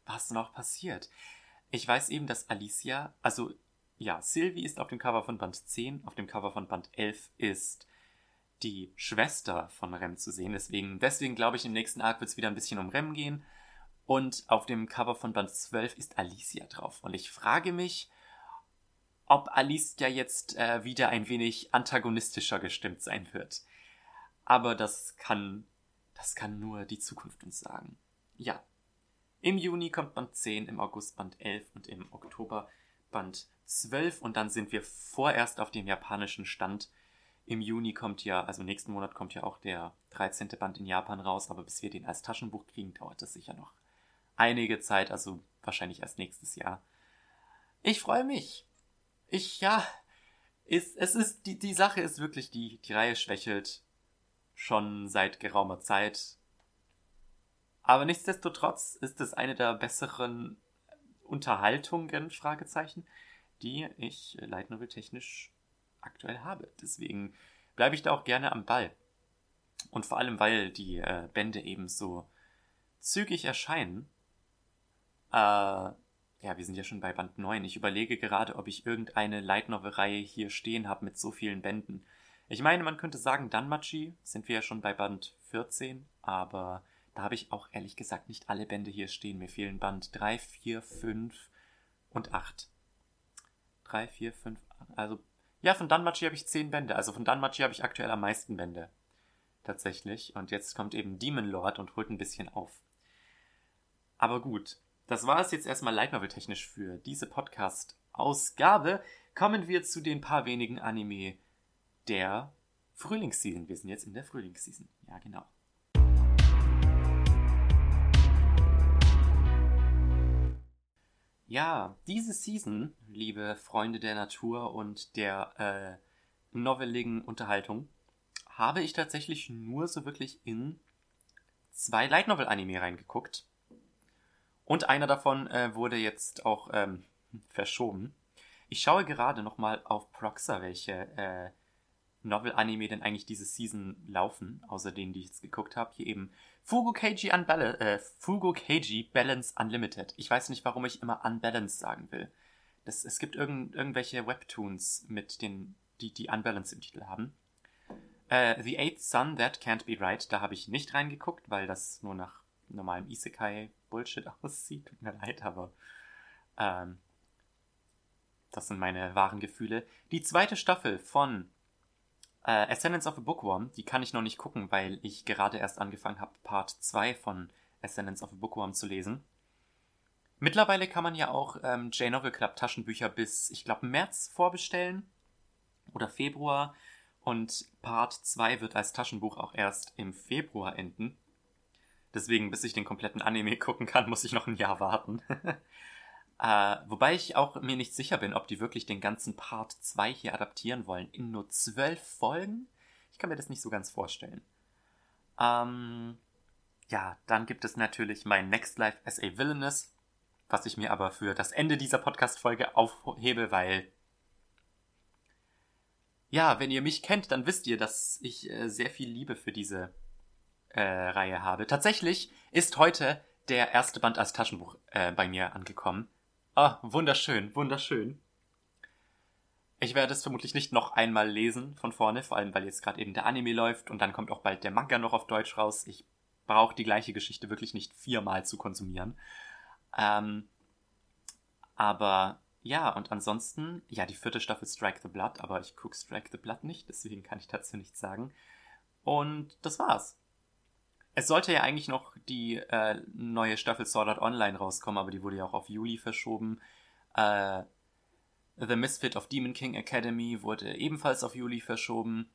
was noch passiert. Ich weiß eben, dass Alicia, also ja, Sylvie ist auf dem Cover von Band 10, auf dem Cover von Band 11 ist die Schwester von Rem zu sehen. Deswegen, deswegen glaube ich, im nächsten Arc wird es wieder ein bisschen um Rem gehen. Und auf dem Cover von Band 12 ist Alicia drauf. Und ich frage mich, ob Alicia jetzt äh, wieder ein wenig antagonistischer gestimmt sein wird. Aber das kann, das kann nur die Zukunft uns sagen. Ja. Im Juni kommt Band 10, im August Band 11 und im Oktober Band 12 und dann sind wir vorerst auf dem japanischen Stand. Im Juni kommt ja, also nächsten Monat kommt ja auch der 13. Band in Japan raus, aber bis wir den als Taschenbuch kriegen, dauert das sicher noch einige Zeit, also wahrscheinlich erst nächstes Jahr. Ich freue mich ich, ja, ist, es ist, die, die Sache ist wirklich, die, die Reihe schwächelt schon seit geraumer Zeit. Aber nichtsdestotrotz ist es eine der besseren Unterhaltungen, Fragezeichen, die ich Light Novel technisch aktuell habe. Deswegen bleibe ich da auch gerne am Ball. Und vor allem, weil die äh, Bände eben so zügig erscheinen, äh, ja, wir sind ja schon bei Band 9. Ich überlege gerade, ob ich irgendeine Light Novel-Reihe hier stehen habe mit so vielen Bänden. Ich meine, man könnte sagen, Danmachi sind wir ja schon bei Band 14, aber da habe ich auch ehrlich gesagt nicht alle Bände hier stehen. Mir fehlen Band 3, 4, 5 und 8. 3, 4, 5, 8. Also, ja, von Danmachi habe ich 10 Bände. Also von Danmachi habe ich aktuell am meisten Bände. Tatsächlich. Und jetzt kommt eben Demon Lord und holt ein bisschen auf. Aber gut, das war es jetzt erstmal Light Novel technisch für diese Podcast-Ausgabe. Kommen wir zu den paar wenigen Anime der Frühlingsseason. Wir sind jetzt in der Frühlingsseason. Ja, genau. Ja, diese Season, liebe Freunde der Natur und der äh, novelligen Unterhaltung, habe ich tatsächlich nur so wirklich in zwei Light Novel Anime reingeguckt. Und einer davon äh, wurde jetzt auch ähm, verschoben. Ich schaue gerade nochmal auf Proxa, welche äh, Novel-Anime denn eigentlich diese Season laufen, außer denen, die ich jetzt geguckt habe. Hier eben Fugo Keiji, Unbal äh, Fugo Keiji Balance Unlimited. Ich weiß nicht, warum ich immer Unbalanced sagen will. Das, es gibt irgend, irgendwelche Webtoons mit den, die, die Unbalanced im Titel haben. Äh, The Eighth Sun, That Can't Be Right, da habe ich nicht reingeguckt, weil das nur nach normalem Isekai-Bullshit aussieht. Tut mir leid, aber ähm, das sind meine wahren Gefühle. Die zweite Staffel von äh, Ascendance of a Bookworm, die kann ich noch nicht gucken, weil ich gerade erst angefangen habe, Part 2 von Ascendance of a Bookworm zu lesen. Mittlerweile kann man ja auch ähm, J-Novel Club Taschenbücher bis, ich glaube, März vorbestellen oder Februar. Und Part 2 wird als Taschenbuch auch erst im Februar enden. Deswegen, bis ich den kompletten Anime gucken kann, muss ich noch ein Jahr warten. äh, wobei ich auch mir nicht sicher bin, ob die wirklich den ganzen Part 2 hier adaptieren wollen. In nur zwölf Folgen? Ich kann mir das nicht so ganz vorstellen. Ähm, ja, dann gibt es natürlich mein Next Life as a Villainous, was ich mir aber für das Ende dieser Podcast-Folge aufhebe, weil ja, wenn ihr mich kennt, dann wisst ihr, dass ich äh, sehr viel Liebe für diese äh, Reihe habe. Tatsächlich ist heute der erste Band als Taschenbuch äh, bei mir angekommen. Ah, wunderschön, wunderschön. Ich werde es vermutlich nicht noch einmal lesen von vorne, vor allem weil jetzt gerade eben der Anime läuft und dann kommt auch bald der Manga noch auf Deutsch raus. Ich brauche die gleiche Geschichte wirklich nicht viermal zu konsumieren. Ähm, aber ja, und ansonsten, ja, die vierte Staffel Strike the Blood, aber ich gucke Strike the Blood nicht, deswegen kann ich dazu nichts sagen. Und das war's. Es sollte ja eigentlich noch die äh, neue Staffel Sword Art Online rauskommen, aber die wurde ja auch auf Juli verschoben. Äh, The Misfit of Demon King Academy wurde ebenfalls auf Juli verschoben.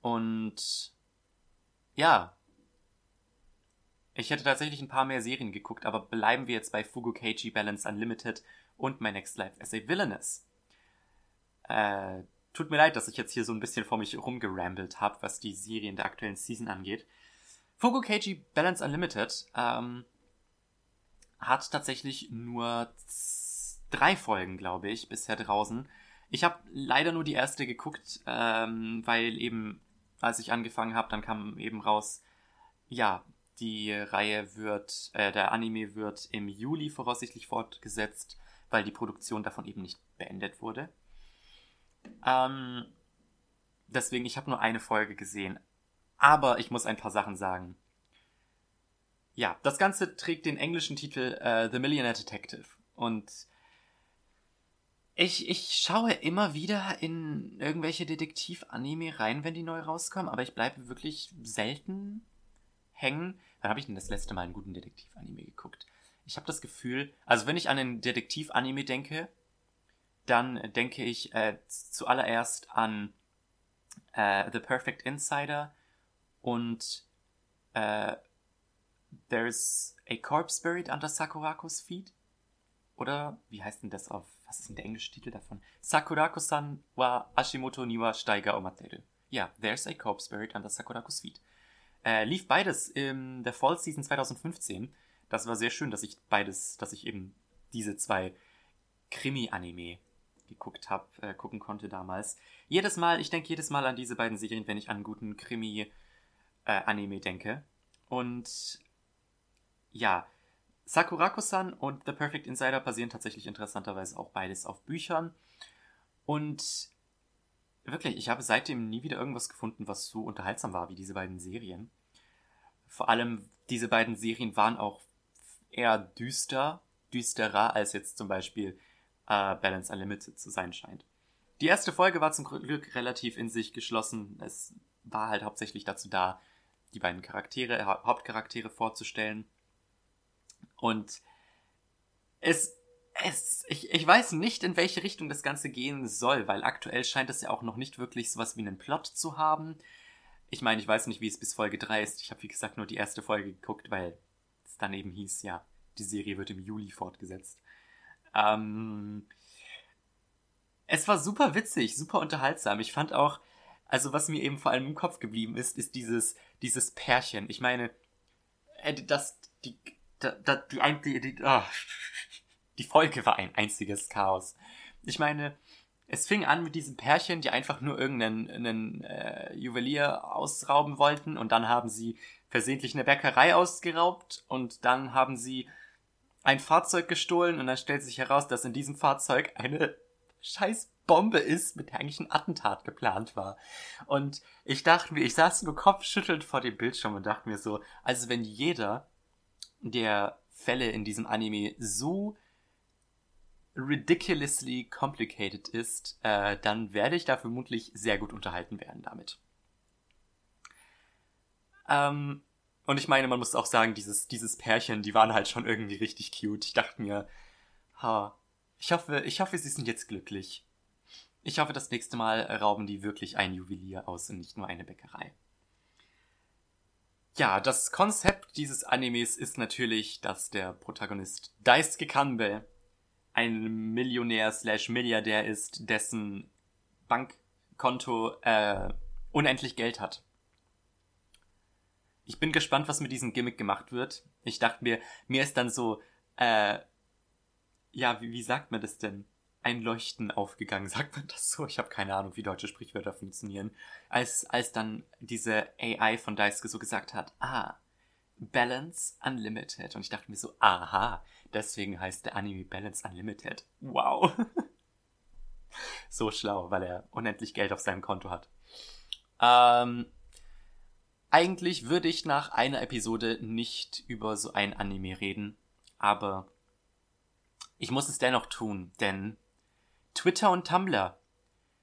Und ja, ich hätte tatsächlich ein paar mehr Serien geguckt, aber bleiben wir jetzt bei Fugu Keiji Balance Unlimited und My Next Life as a Villainess. Äh, tut mir leid, dass ich jetzt hier so ein bisschen vor mich rumgerambelt habe, was die Serien der aktuellen Season angeht. Fugu Keiji Balance Unlimited ähm, hat tatsächlich nur drei Folgen, glaube ich, bisher draußen. Ich habe leider nur die erste geguckt, ähm, weil eben, als ich angefangen habe, dann kam eben raus, ja, die Reihe wird, äh, der Anime wird im Juli voraussichtlich fortgesetzt weil die Produktion davon eben nicht beendet wurde. Ähm, deswegen, ich habe nur eine Folge gesehen. Aber ich muss ein paar Sachen sagen. Ja, das Ganze trägt den englischen Titel äh, The Millionaire Detective. Und ich, ich schaue immer wieder in irgendwelche Detektiv-Anime rein, wenn die neu rauskommen, aber ich bleibe wirklich selten hängen. Wann habe ich denn das letzte Mal einen guten Detektiv-Anime geguckt? ich habe das Gefühl, also wenn ich an einen Detektiv-Anime denke, dann denke ich äh, zuallererst an äh, The Perfect Insider und äh, There's a Corpse Buried under Sakurako's Feet. Oder wie heißt denn das auf, was ist denn der englische Titel davon? Sakurako-san wa Ashimoto niwa Steiger omateru. Ja, There's a Corpse Buried under Sakurako's Feet. Äh, lief beides in der Fall Season 2015 das war sehr schön, dass ich beides, dass ich eben diese zwei Krimi-Anime geguckt habe, äh, gucken konnte damals. Jedes Mal, ich denke jedes Mal an diese beiden Serien, wenn ich an einen guten Krimi-Anime äh, denke. Und ja, Sakurako-san und The Perfect Insider basieren tatsächlich interessanterweise auch beides auf Büchern. Und wirklich, ich habe seitdem nie wieder irgendwas gefunden, was so unterhaltsam war wie diese beiden Serien. Vor allem, diese beiden Serien waren auch eher düster, düsterer als jetzt zum Beispiel äh, Balance Unlimited zu sein scheint. Die erste Folge war zum Glück relativ in sich geschlossen. Es war halt hauptsächlich dazu da, die beiden Charaktere, ha Hauptcharaktere vorzustellen. Und es, es, ich, ich weiß nicht, in welche Richtung das Ganze gehen soll, weil aktuell scheint es ja auch noch nicht wirklich sowas wie einen Plot zu haben. Ich meine, ich weiß nicht, wie es bis Folge 3 ist. Ich habe, wie gesagt, nur die erste Folge geguckt, weil es dann eben hieß, ja, die Serie wird im Juli fortgesetzt. Ähm, es war super witzig, super unterhaltsam. Ich fand auch, also was mir eben vor allem im Kopf geblieben ist, ist dieses, dieses Pärchen. Ich meine, äh, das, die, da, da, die, die, die, oh, die Folge war ein einziges Chaos. Ich meine, es fing an mit diesem Pärchen, die einfach nur irgendeinen einen, äh, Juwelier ausrauben wollten und dann haben sie versehentlich eine Bäckerei ausgeraubt und dann haben sie ein Fahrzeug gestohlen und dann stellt sich heraus, dass in diesem Fahrzeug eine scheiß Bombe ist, mit der eigentlich ein Attentat geplant war. Und ich dachte mir, ich saß nur kopfschüttelnd vor dem Bildschirm und dachte mir so, also wenn jeder der Fälle in diesem Anime so ridiculously complicated ist, äh, dann werde ich da vermutlich sehr gut unterhalten werden damit. Ähm, und ich meine, man muss auch sagen, dieses, dieses Pärchen, die waren halt schon irgendwie richtig cute. Ich dachte mir, ha, ich hoffe, ich hoffe, sie sind jetzt glücklich. Ich hoffe, das nächste Mal rauben die wirklich ein Juwelier aus und nicht nur eine Bäckerei. Ja, das Konzept dieses Animes ist natürlich, dass der Protagonist Daisuke Kanbe ein Millionär slash Milliardär ist, dessen Bankkonto äh, unendlich Geld hat. Ich bin gespannt, was mit diesem Gimmick gemacht wird. Ich dachte mir, mir ist dann so, äh, ja, wie, wie sagt man das denn? Ein Leuchten aufgegangen, sagt man das so? Ich habe keine Ahnung, wie deutsche Sprichwörter funktionieren. Als, als dann diese AI von Daisuke so gesagt hat, ah, Balance Unlimited. Und ich dachte mir so, aha, deswegen heißt der Anime Balance Unlimited. Wow. so schlau, weil er unendlich Geld auf seinem Konto hat. Ähm, eigentlich würde ich nach einer Episode nicht über so ein Anime reden, aber ich muss es dennoch tun, denn Twitter und Tumblr,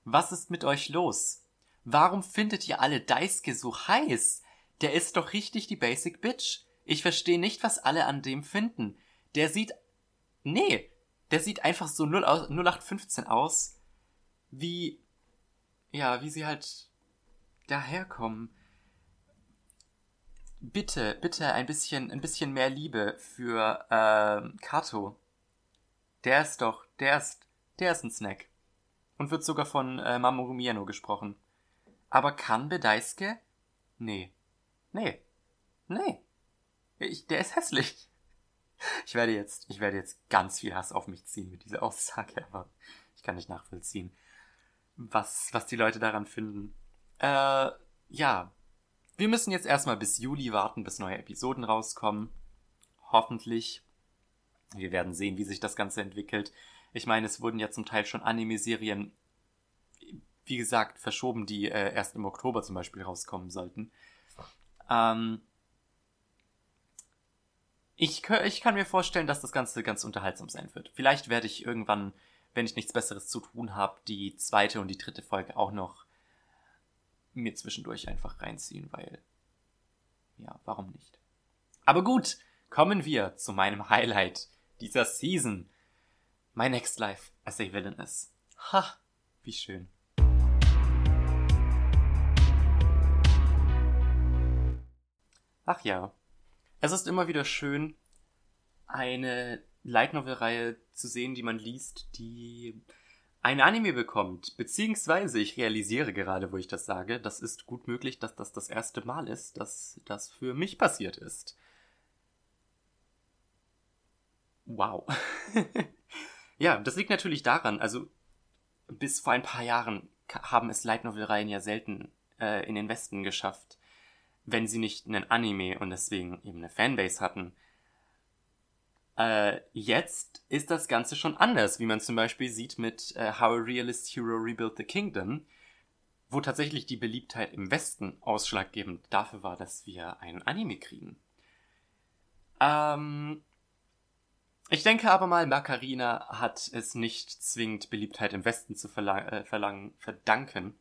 was ist mit euch los? Warum findet ihr alle Daisuke so heiß? Der ist doch richtig die Basic Bitch. Ich verstehe nicht, was alle an dem finden. Der sieht. Nee, der sieht einfach so 0 aus, 0815 aus, wie. Ja, wie sie halt daherkommen. Bitte, bitte ein bisschen, ein bisschen mehr Liebe für äh, Kato. Der ist doch, der ist, der ist ein Snack. Und wird sogar von äh, Mamoru Miano gesprochen. Aber kann Bedeisuke? Nee. Nee. Nee. Ich, der ist hässlich. Ich werde jetzt, ich werde jetzt ganz viel Hass auf mich ziehen mit dieser Aussage, aber ich kann nicht nachvollziehen, was, was die Leute daran finden. Äh, ja. Wir müssen jetzt erstmal bis Juli warten, bis neue Episoden rauskommen. Hoffentlich. Wir werden sehen, wie sich das Ganze entwickelt. Ich meine, es wurden ja zum Teil schon Anime-Serien, wie gesagt, verschoben, die äh, erst im Oktober zum Beispiel rauskommen sollten. Ähm, ich, ich kann mir vorstellen, dass das Ganze ganz unterhaltsam sein wird. Vielleicht werde ich irgendwann, wenn ich nichts Besseres zu tun habe, die zweite und die dritte Folge auch noch mir zwischendurch einfach reinziehen, weil ja, warum nicht? Aber gut, kommen wir zu meinem Highlight dieser Season. My Next Life as a Villain ist. Ha, wie schön. Ach ja. Es ist immer wieder schön, eine Light Novel-Reihe zu sehen, die man liest, die ein Anime bekommt. Beziehungsweise, ich realisiere gerade, wo ich das sage, das ist gut möglich, dass das das erste Mal ist, dass das für mich passiert ist. Wow. ja, das liegt natürlich daran, also bis vor ein paar Jahren haben es Light Novel-Reihen ja selten äh, in den Westen geschafft wenn sie nicht einen Anime und deswegen eben eine Fanbase hatten. Äh, jetzt ist das Ganze schon anders, wie man zum Beispiel sieht mit äh, How a Realist Hero Rebuilt the Kingdom, wo tatsächlich die Beliebtheit im Westen ausschlaggebend dafür war, dass wir einen Anime kriegen. Ähm, ich denke aber mal, Macarina hat es nicht zwingend Beliebtheit im Westen zu verlang äh, verlangen, verdanken,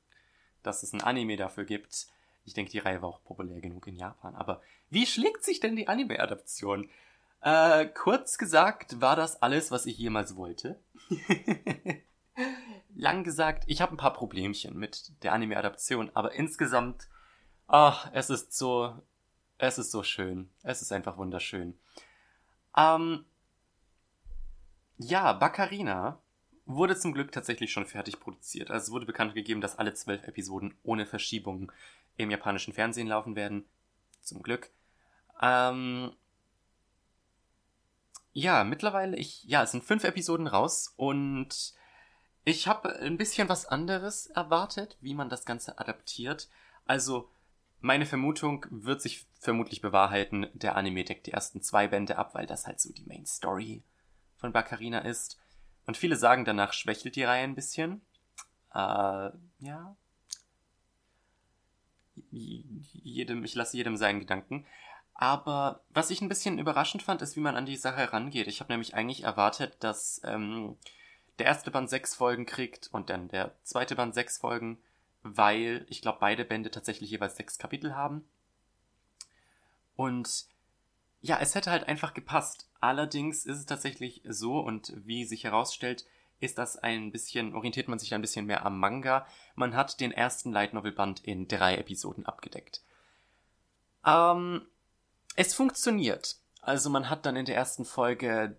dass es ein Anime dafür gibt. Ich denke, die Reihe war auch populär genug in Japan. Aber wie schlägt sich denn die Anime-Adaption? Äh, kurz gesagt, war das alles, was ich jemals wollte. Lang gesagt, ich habe ein paar Problemchen mit der Anime-Adaption, aber insgesamt, ach, es ist so, es ist so schön. Es ist einfach wunderschön. Ähm, ja, Baccarina wurde zum Glück tatsächlich schon fertig produziert. Also es wurde bekannt gegeben, dass alle zwölf Episoden ohne Verschiebung im japanischen Fernsehen laufen werden. Zum Glück. Ähm, ja, mittlerweile, ich, ja, es sind fünf Episoden raus und ich habe ein bisschen was anderes erwartet, wie man das Ganze adaptiert. Also, meine Vermutung wird sich vermutlich bewahrheiten. Der Anime deckt die ersten zwei Bände ab, weil das halt so die Main Story von Baccarina ist. Und viele sagen, danach schwächelt die Reihe ein bisschen. Äh, ja. Jedem, ich lasse jedem seinen Gedanken. Aber was ich ein bisschen überraschend fand, ist, wie man an die Sache herangeht. Ich habe nämlich eigentlich erwartet, dass ähm, der erste Band sechs Folgen kriegt und dann der zweite Band sechs Folgen, weil ich glaube, beide Bände tatsächlich jeweils sechs Kapitel haben. Und ja, es hätte halt einfach gepasst. Allerdings ist es tatsächlich so und wie sich herausstellt, ist das ein bisschen, orientiert man sich ein bisschen mehr am Manga. Man hat den ersten Light Novel Band in drei Episoden abgedeckt. Ähm, es funktioniert. Also man hat dann in der ersten Folge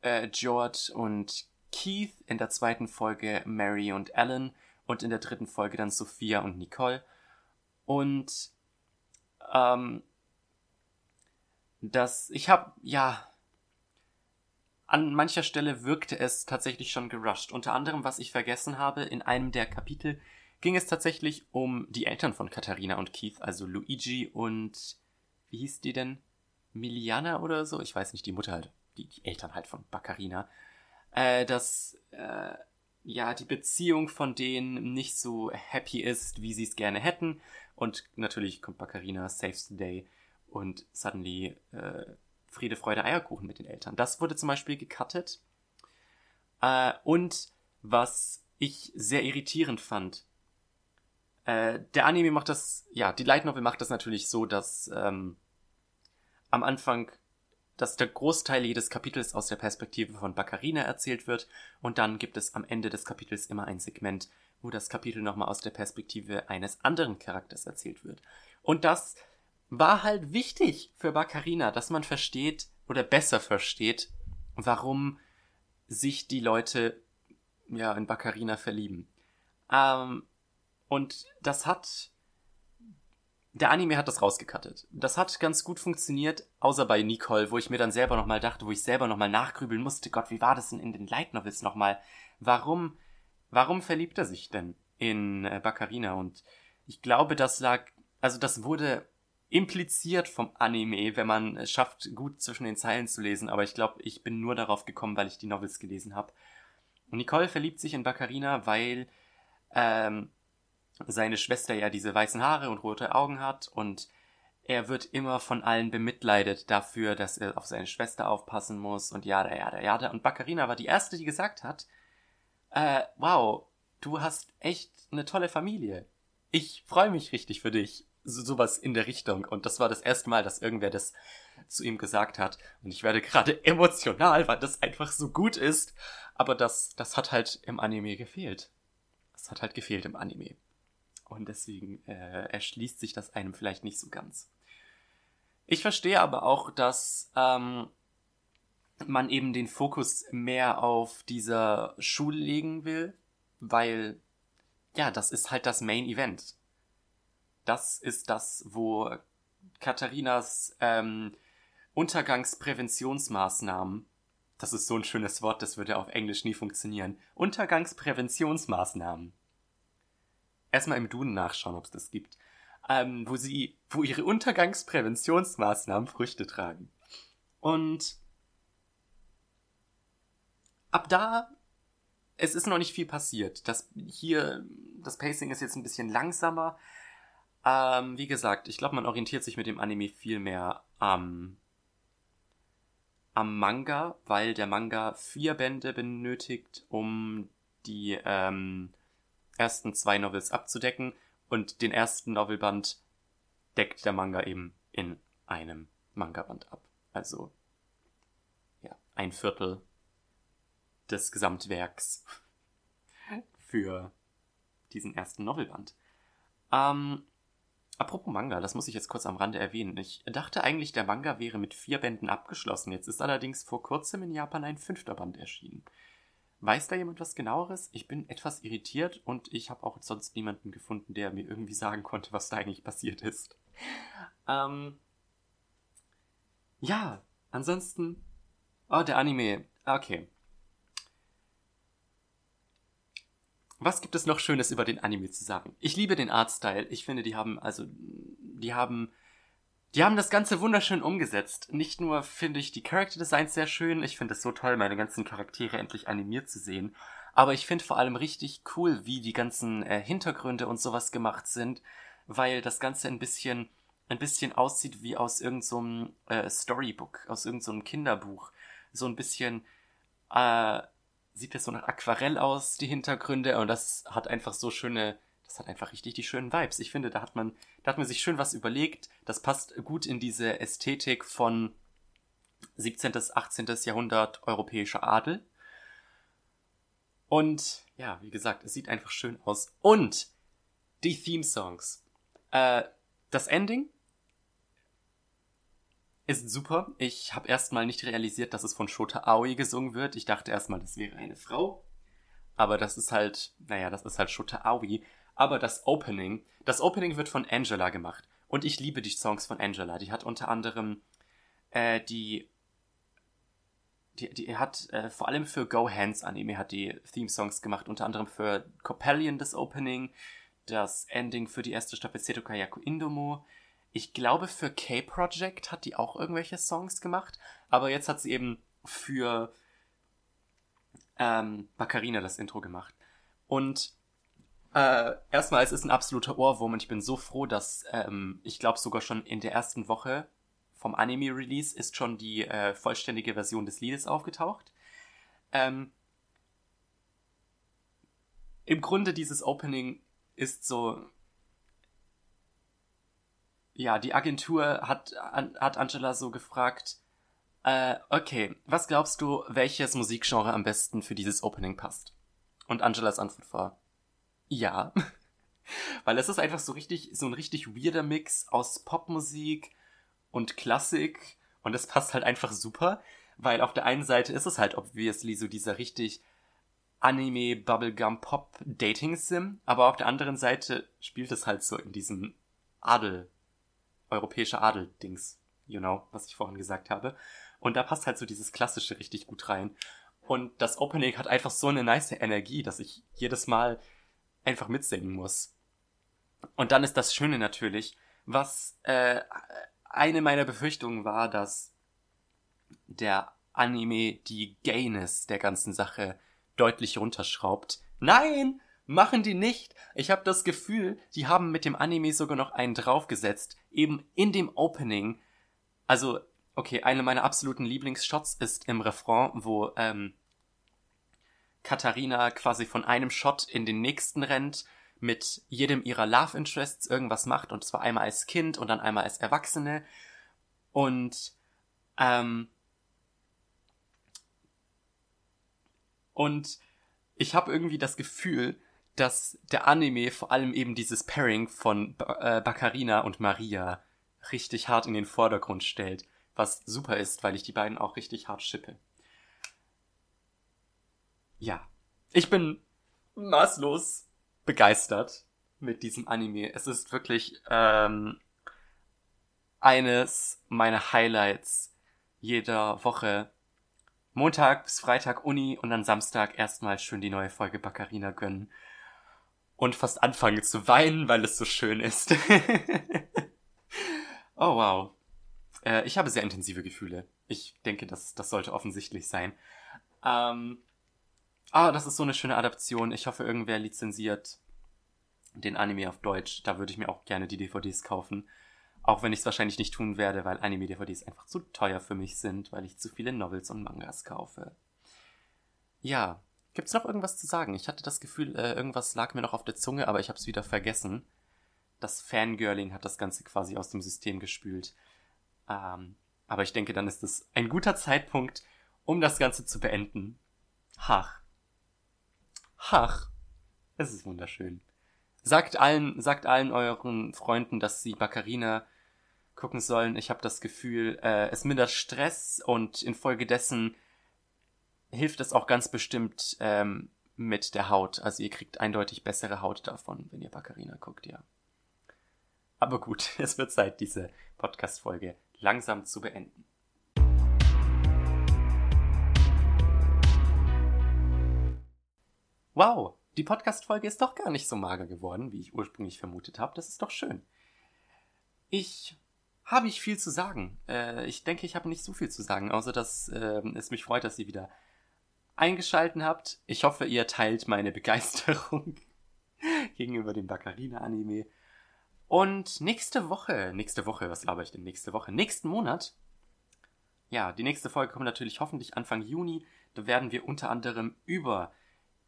äh, George und Keith, in der zweiten Folge Mary und Alan und in der dritten Folge dann Sophia und Nicole. Und ähm, das, ich habe, ja, an mancher Stelle wirkte es tatsächlich schon gerusht. Unter anderem, was ich vergessen habe, in einem der Kapitel ging es tatsächlich um die Eltern von Katharina und Keith, also Luigi und wie hieß die denn? Miliana oder so? Ich weiß nicht, die Mutter halt, die, die Eltern halt von Baccarina. Äh, dass, äh, ja, die Beziehung von denen nicht so happy ist, wie sie es gerne hätten. Und natürlich kommt Baccarina, saves the day und suddenly äh, Friede, Freude, Eierkuchen mit den Eltern. Das wurde zum Beispiel gecuttet. Äh, und was ich sehr irritierend fand, äh, der Anime macht das, ja, die Light Novel macht das natürlich so, dass ähm, am Anfang, dass der Großteil jedes Kapitels aus der Perspektive von Baccarina erzählt wird und dann gibt es am Ende des Kapitels immer ein Segment, wo das Kapitel nochmal aus der Perspektive eines anderen Charakters erzählt wird. Und das war halt wichtig für Baccarina, dass man versteht oder besser versteht, warum sich die Leute ja in Baccarina verlieben. Ähm, und das hat. Der Anime hat das rausgekattet. Das hat ganz gut funktioniert, außer bei Nicole, wo ich mir dann selber nochmal dachte, wo ich selber nochmal nachgrübeln musste. Gott, wie war das denn in den Light Novels nochmal? Warum, warum verliebt er sich denn in äh, Baccarina? Und ich glaube, das lag, also das wurde impliziert vom Anime, wenn man es schafft, gut zwischen den Zeilen zu lesen. Aber ich glaube, ich bin nur darauf gekommen, weil ich die Novels gelesen habe. Nicole verliebt sich in Baccarina, weil ähm, seine Schwester ja diese weißen Haare und rote Augen hat und er wird immer von allen bemitleidet dafür, dass er auf seine Schwester aufpassen muss und ja, ja, ja, ja. Und Baccarina war die erste, die gesagt hat, äh, wow, du hast echt eine tolle Familie. Ich freue mich richtig für dich. So, sowas in der Richtung. Und das war das erste Mal, dass irgendwer das zu ihm gesagt hat. Und ich werde gerade emotional, weil das einfach so gut ist. Aber das, das hat halt im Anime gefehlt. Das hat halt gefehlt im Anime. Und deswegen äh, erschließt sich das einem vielleicht nicht so ganz. Ich verstehe aber auch, dass ähm, man eben den Fokus mehr auf dieser Schule legen will, weil ja, das ist halt das Main Event. Das ist das, wo Katharinas ähm, Untergangspräventionsmaßnahmen, das ist so ein schönes Wort, das würde auf Englisch nie funktionieren, Untergangspräventionsmaßnahmen erstmal im Duden nachschauen, ob es das gibt, ähm, wo sie, wo ihre Untergangspräventionsmaßnahmen Früchte tragen. Und ab da, es ist noch nicht viel passiert. Das hier, das Pacing ist jetzt ein bisschen langsamer. Ähm, wie gesagt, ich glaube, man orientiert sich mit dem Anime viel mehr am, am Manga, weil der Manga vier Bände benötigt, um die ähm, ersten zwei Novels abzudecken und den ersten Novelband deckt der Manga eben in einem Manga-Band ab. Also, ja, ein Viertel des Gesamtwerks für diesen ersten Novelband. Ähm, Apropos Manga, das muss ich jetzt kurz am Rande erwähnen. Ich dachte eigentlich, der Manga wäre mit vier Bänden abgeschlossen. Jetzt ist allerdings vor kurzem in Japan ein fünfter Band erschienen. Weiß da jemand was genaueres? Ich bin etwas irritiert und ich habe auch sonst niemanden gefunden, der mir irgendwie sagen konnte, was da eigentlich passiert ist. Ähm, ja, ansonsten. Oh, der Anime. Okay. Was gibt es noch Schönes über den Anime zu sagen? Ich liebe den Artstyle. Ich finde, die haben, also, die haben, die haben das Ganze wunderschön umgesetzt. Nicht nur finde ich die Character Designs sehr schön, ich finde es so toll, meine ganzen Charaktere endlich animiert zu sehen. Aber ich finde vor allem richtig cool, wie die ganzen äh, Hintergründe und sowas gemacht sind, weil das Ganze ein bisschen, ein bisschen aussieht wie aus irgendeinem so äh, Storybook, aus irgendeinem so Kinderbuch. So ein bisschen, äh, sieht das so nach Aquarell aus, die Hintergründe, und das hat einfach so schöne, das hat einfach richtig die schönen Vibes. Ich finde, da hat man, da hat man sich schön was überlegt. Das passt gut in diese Ästhetik von 17. bis 18. Jahrhundert europäischer Adel. Und ja, wie gesagt, es sieht einfach schön aus. Und die Theme-Songs. Äh, das Ending ist super. Ich habe erstmal nicht realisiert, dass es von Shota Aoi gesungen wird. Ich dachte erstmal, das wäre eine Frau. Aber das ist halt, naja, das ist halt Shota Aoi. Aber das Opening, das Opening wird von Angela gemacht. Und ich liebe die Songs von Angela. Die hat unter anderem äh, die die, die hat äh, vor allem für Go Hands Anime hat die Theme-Songs gemacht, unter anderem für Coppelion das Opening, das Ending für die erste Staffel Seto Kayaku Indomo, ich glaube, für K-Project hat die auch irgendwelche Songs gemacht, aber jetzt hat sie eben für ähm, Baccarina das Intro gemacht. Und äh, erstmal, es ist ein absoluter Ohrwurm und ich bin so froh, dass ähm, ich glaube sogar schon in der ersten Woche vom Anime-Release ist schon die äh, vollständige Version des Liedes aufgetaucht. Ähm, Im Grunde dieses Opening ist so ja, die Agentur hat, hat Angela so gefragt, äh, okay, was glaubst du, welches Musikgenre am besten für dieses Opening passt? Und Angelas Antwort war, ja. Weil es ist einfach so richtig, so ein richtig weirder Mix aus Popmusik und Klassik und es passt halt einfach super, weil auf der einen Seite ist es halt obviously so dieser richtig Anime Bubblegum Pop Dating Sim, aber auf der anderen Seite spielt es halt so in diesem Adel europäische Adel-Dings, you know, was ich vorhin gesagt habe. Und da passt halt so dieses Klassische richtig gut rein. Und das Opening hat einfach so eine nice Energie, dass ich jedes Mal einfach mitsingen muss. Und dann ist das Schöne natürlich, was äh, eine meiner Befürchtungen war, dass der Anime die Gayness der ganzen Sache deutlich runterschraubt. Nein! Machen die nicht. Ich habe das Gefühl, die haben mit dem Anime sogar noch einen draufgesetzt. Eben in dem Opening. Also, okay, eine meiner absoluten Lieblingsshots ist im Refrain, wo ähm, Katharina quasi von einem Shot in den nächsten rennt, mit jedem ihrer Love Interests irgendwas macht, und zwar einmal als Kind und dann einmal als Erwachsene. Und ähm, und ich habe irgendwie das Gefühl, dass der Anime vor allem eben dieses Pairing von äh, Baccarina und Maria richtig hart in den Vordergrund stellt, was super ist, weil ich die beiden auch richtig hart schippe. Ja, ich bin maßlos begeistert mit diesem Anime. Es ist wirklich ähm, eines meiner Highlights jeder Woche. Montag bis Freitag Uni und dann Samstag erstmal schön die neue Folge Baccarina gönnen und fast anfange zu weinen, weil es so schön ist. oh wow. Äh, ich habe sehr intensive Gefühle. Ich denke, das, das sollte offensichtlich sein. Ähm, ah, das ist so eine schöne Adaption. Ich hoffe, irgendwer lizenziert den Anime auf Deutsch. Da würde ich mir auch gerne die DVDs kaufen. Auch wenn ich es wahrscheinlich nicht tun werde, weil Anime-DVDs einfach zu teuer für mich sind, weil ich zu viele Novels und Mangas kaufe. Ja, Gibt's noch irgendwas zu sagen? Ich hatte das Gefühl, äh, irgendwas lag mir noch auf der Zunge, aber ich habe es wieder vergessen. Das Fangirling hat das Ganze quasi aus dem System gespült. Ähm, aber ich denke, dann ist es ein guter Zeitpunkt, um das Ganze zu beenden. Hach. Hach. Es ist wunderschön. sagt allen, sagt allen euren Freunden, dass sie Baccarina gucken sollen. Ich habe das Gefühl, äh, es mindert Stress und infolgedessen hilft es auch ganz bestimmt ähm, mit der Haut. Also ihr kriegt eindeutig bessere Haut davon, wenn ihr Baccarina guckt, ja. Aber gut, es wird Zeit, diese Podcast-Folge langsam zu beenden. Wow, die Podcast-Folge ist doch gar nicht so mager geworden, wie ich ursprünglich vermutet habe. Das ist doch schön. Ich habe ich viel zu sagen. Äh, ich denke, ich habe nicht so viel zu sagen, außer dass äh, es mich freut, dass ihr wieder eingeschalten habt. Ich hoffe, ihr teilt meine Begeisterung gegenüber dem Baccarina-Anime. Und nächste Woche, nächste Woche, was laber ich denn nächste Woche? Nächsten Monat, ja, die nächste Folge kommt natürlich hoffentlich Anfang Juni. Da werden wir unter anderem über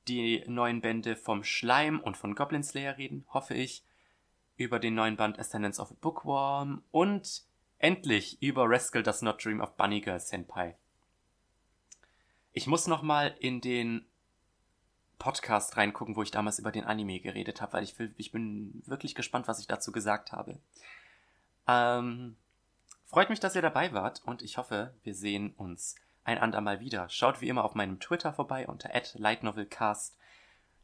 die neuen Bände vom Schleim und von Goblin Slayer reden, hoffe ich. Über den neuen Band Ascendance of a Bookworm und endlich über Rascal Does Not Dream of Bunny Girl Senpai. Ich muss nochmal in den Podcast reingucken, wo ich damals über den Anime geredet habe, weil ich, ich bin wirklich gespannt, was ich dazu gesagt habe. Ähm, freut mich, dass ihr dabei wart und ich hoffe, wir sehen uns ein andermal wieder. Schaut wie immer auf meinem Twitter vorbei unter lightnovelcast,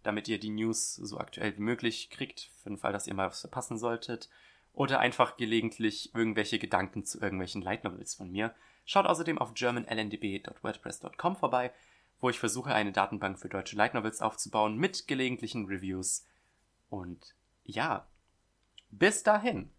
damit ihr die News so aktuell wie möglich kriegt, für den Fall, dass ihr mal was verpassen solltet. Oder einfach gelegentlich irgendwelche Gedanken zu irgendwelchen Light Novels von mir. Schaut außerdem auf germanlndb.wordpress.com vorbei, wo ich versuche, eine Datenbank für deutsche Light Novels aufzubauen mit gelegentlichen Reviews. Und ja, bis dahin.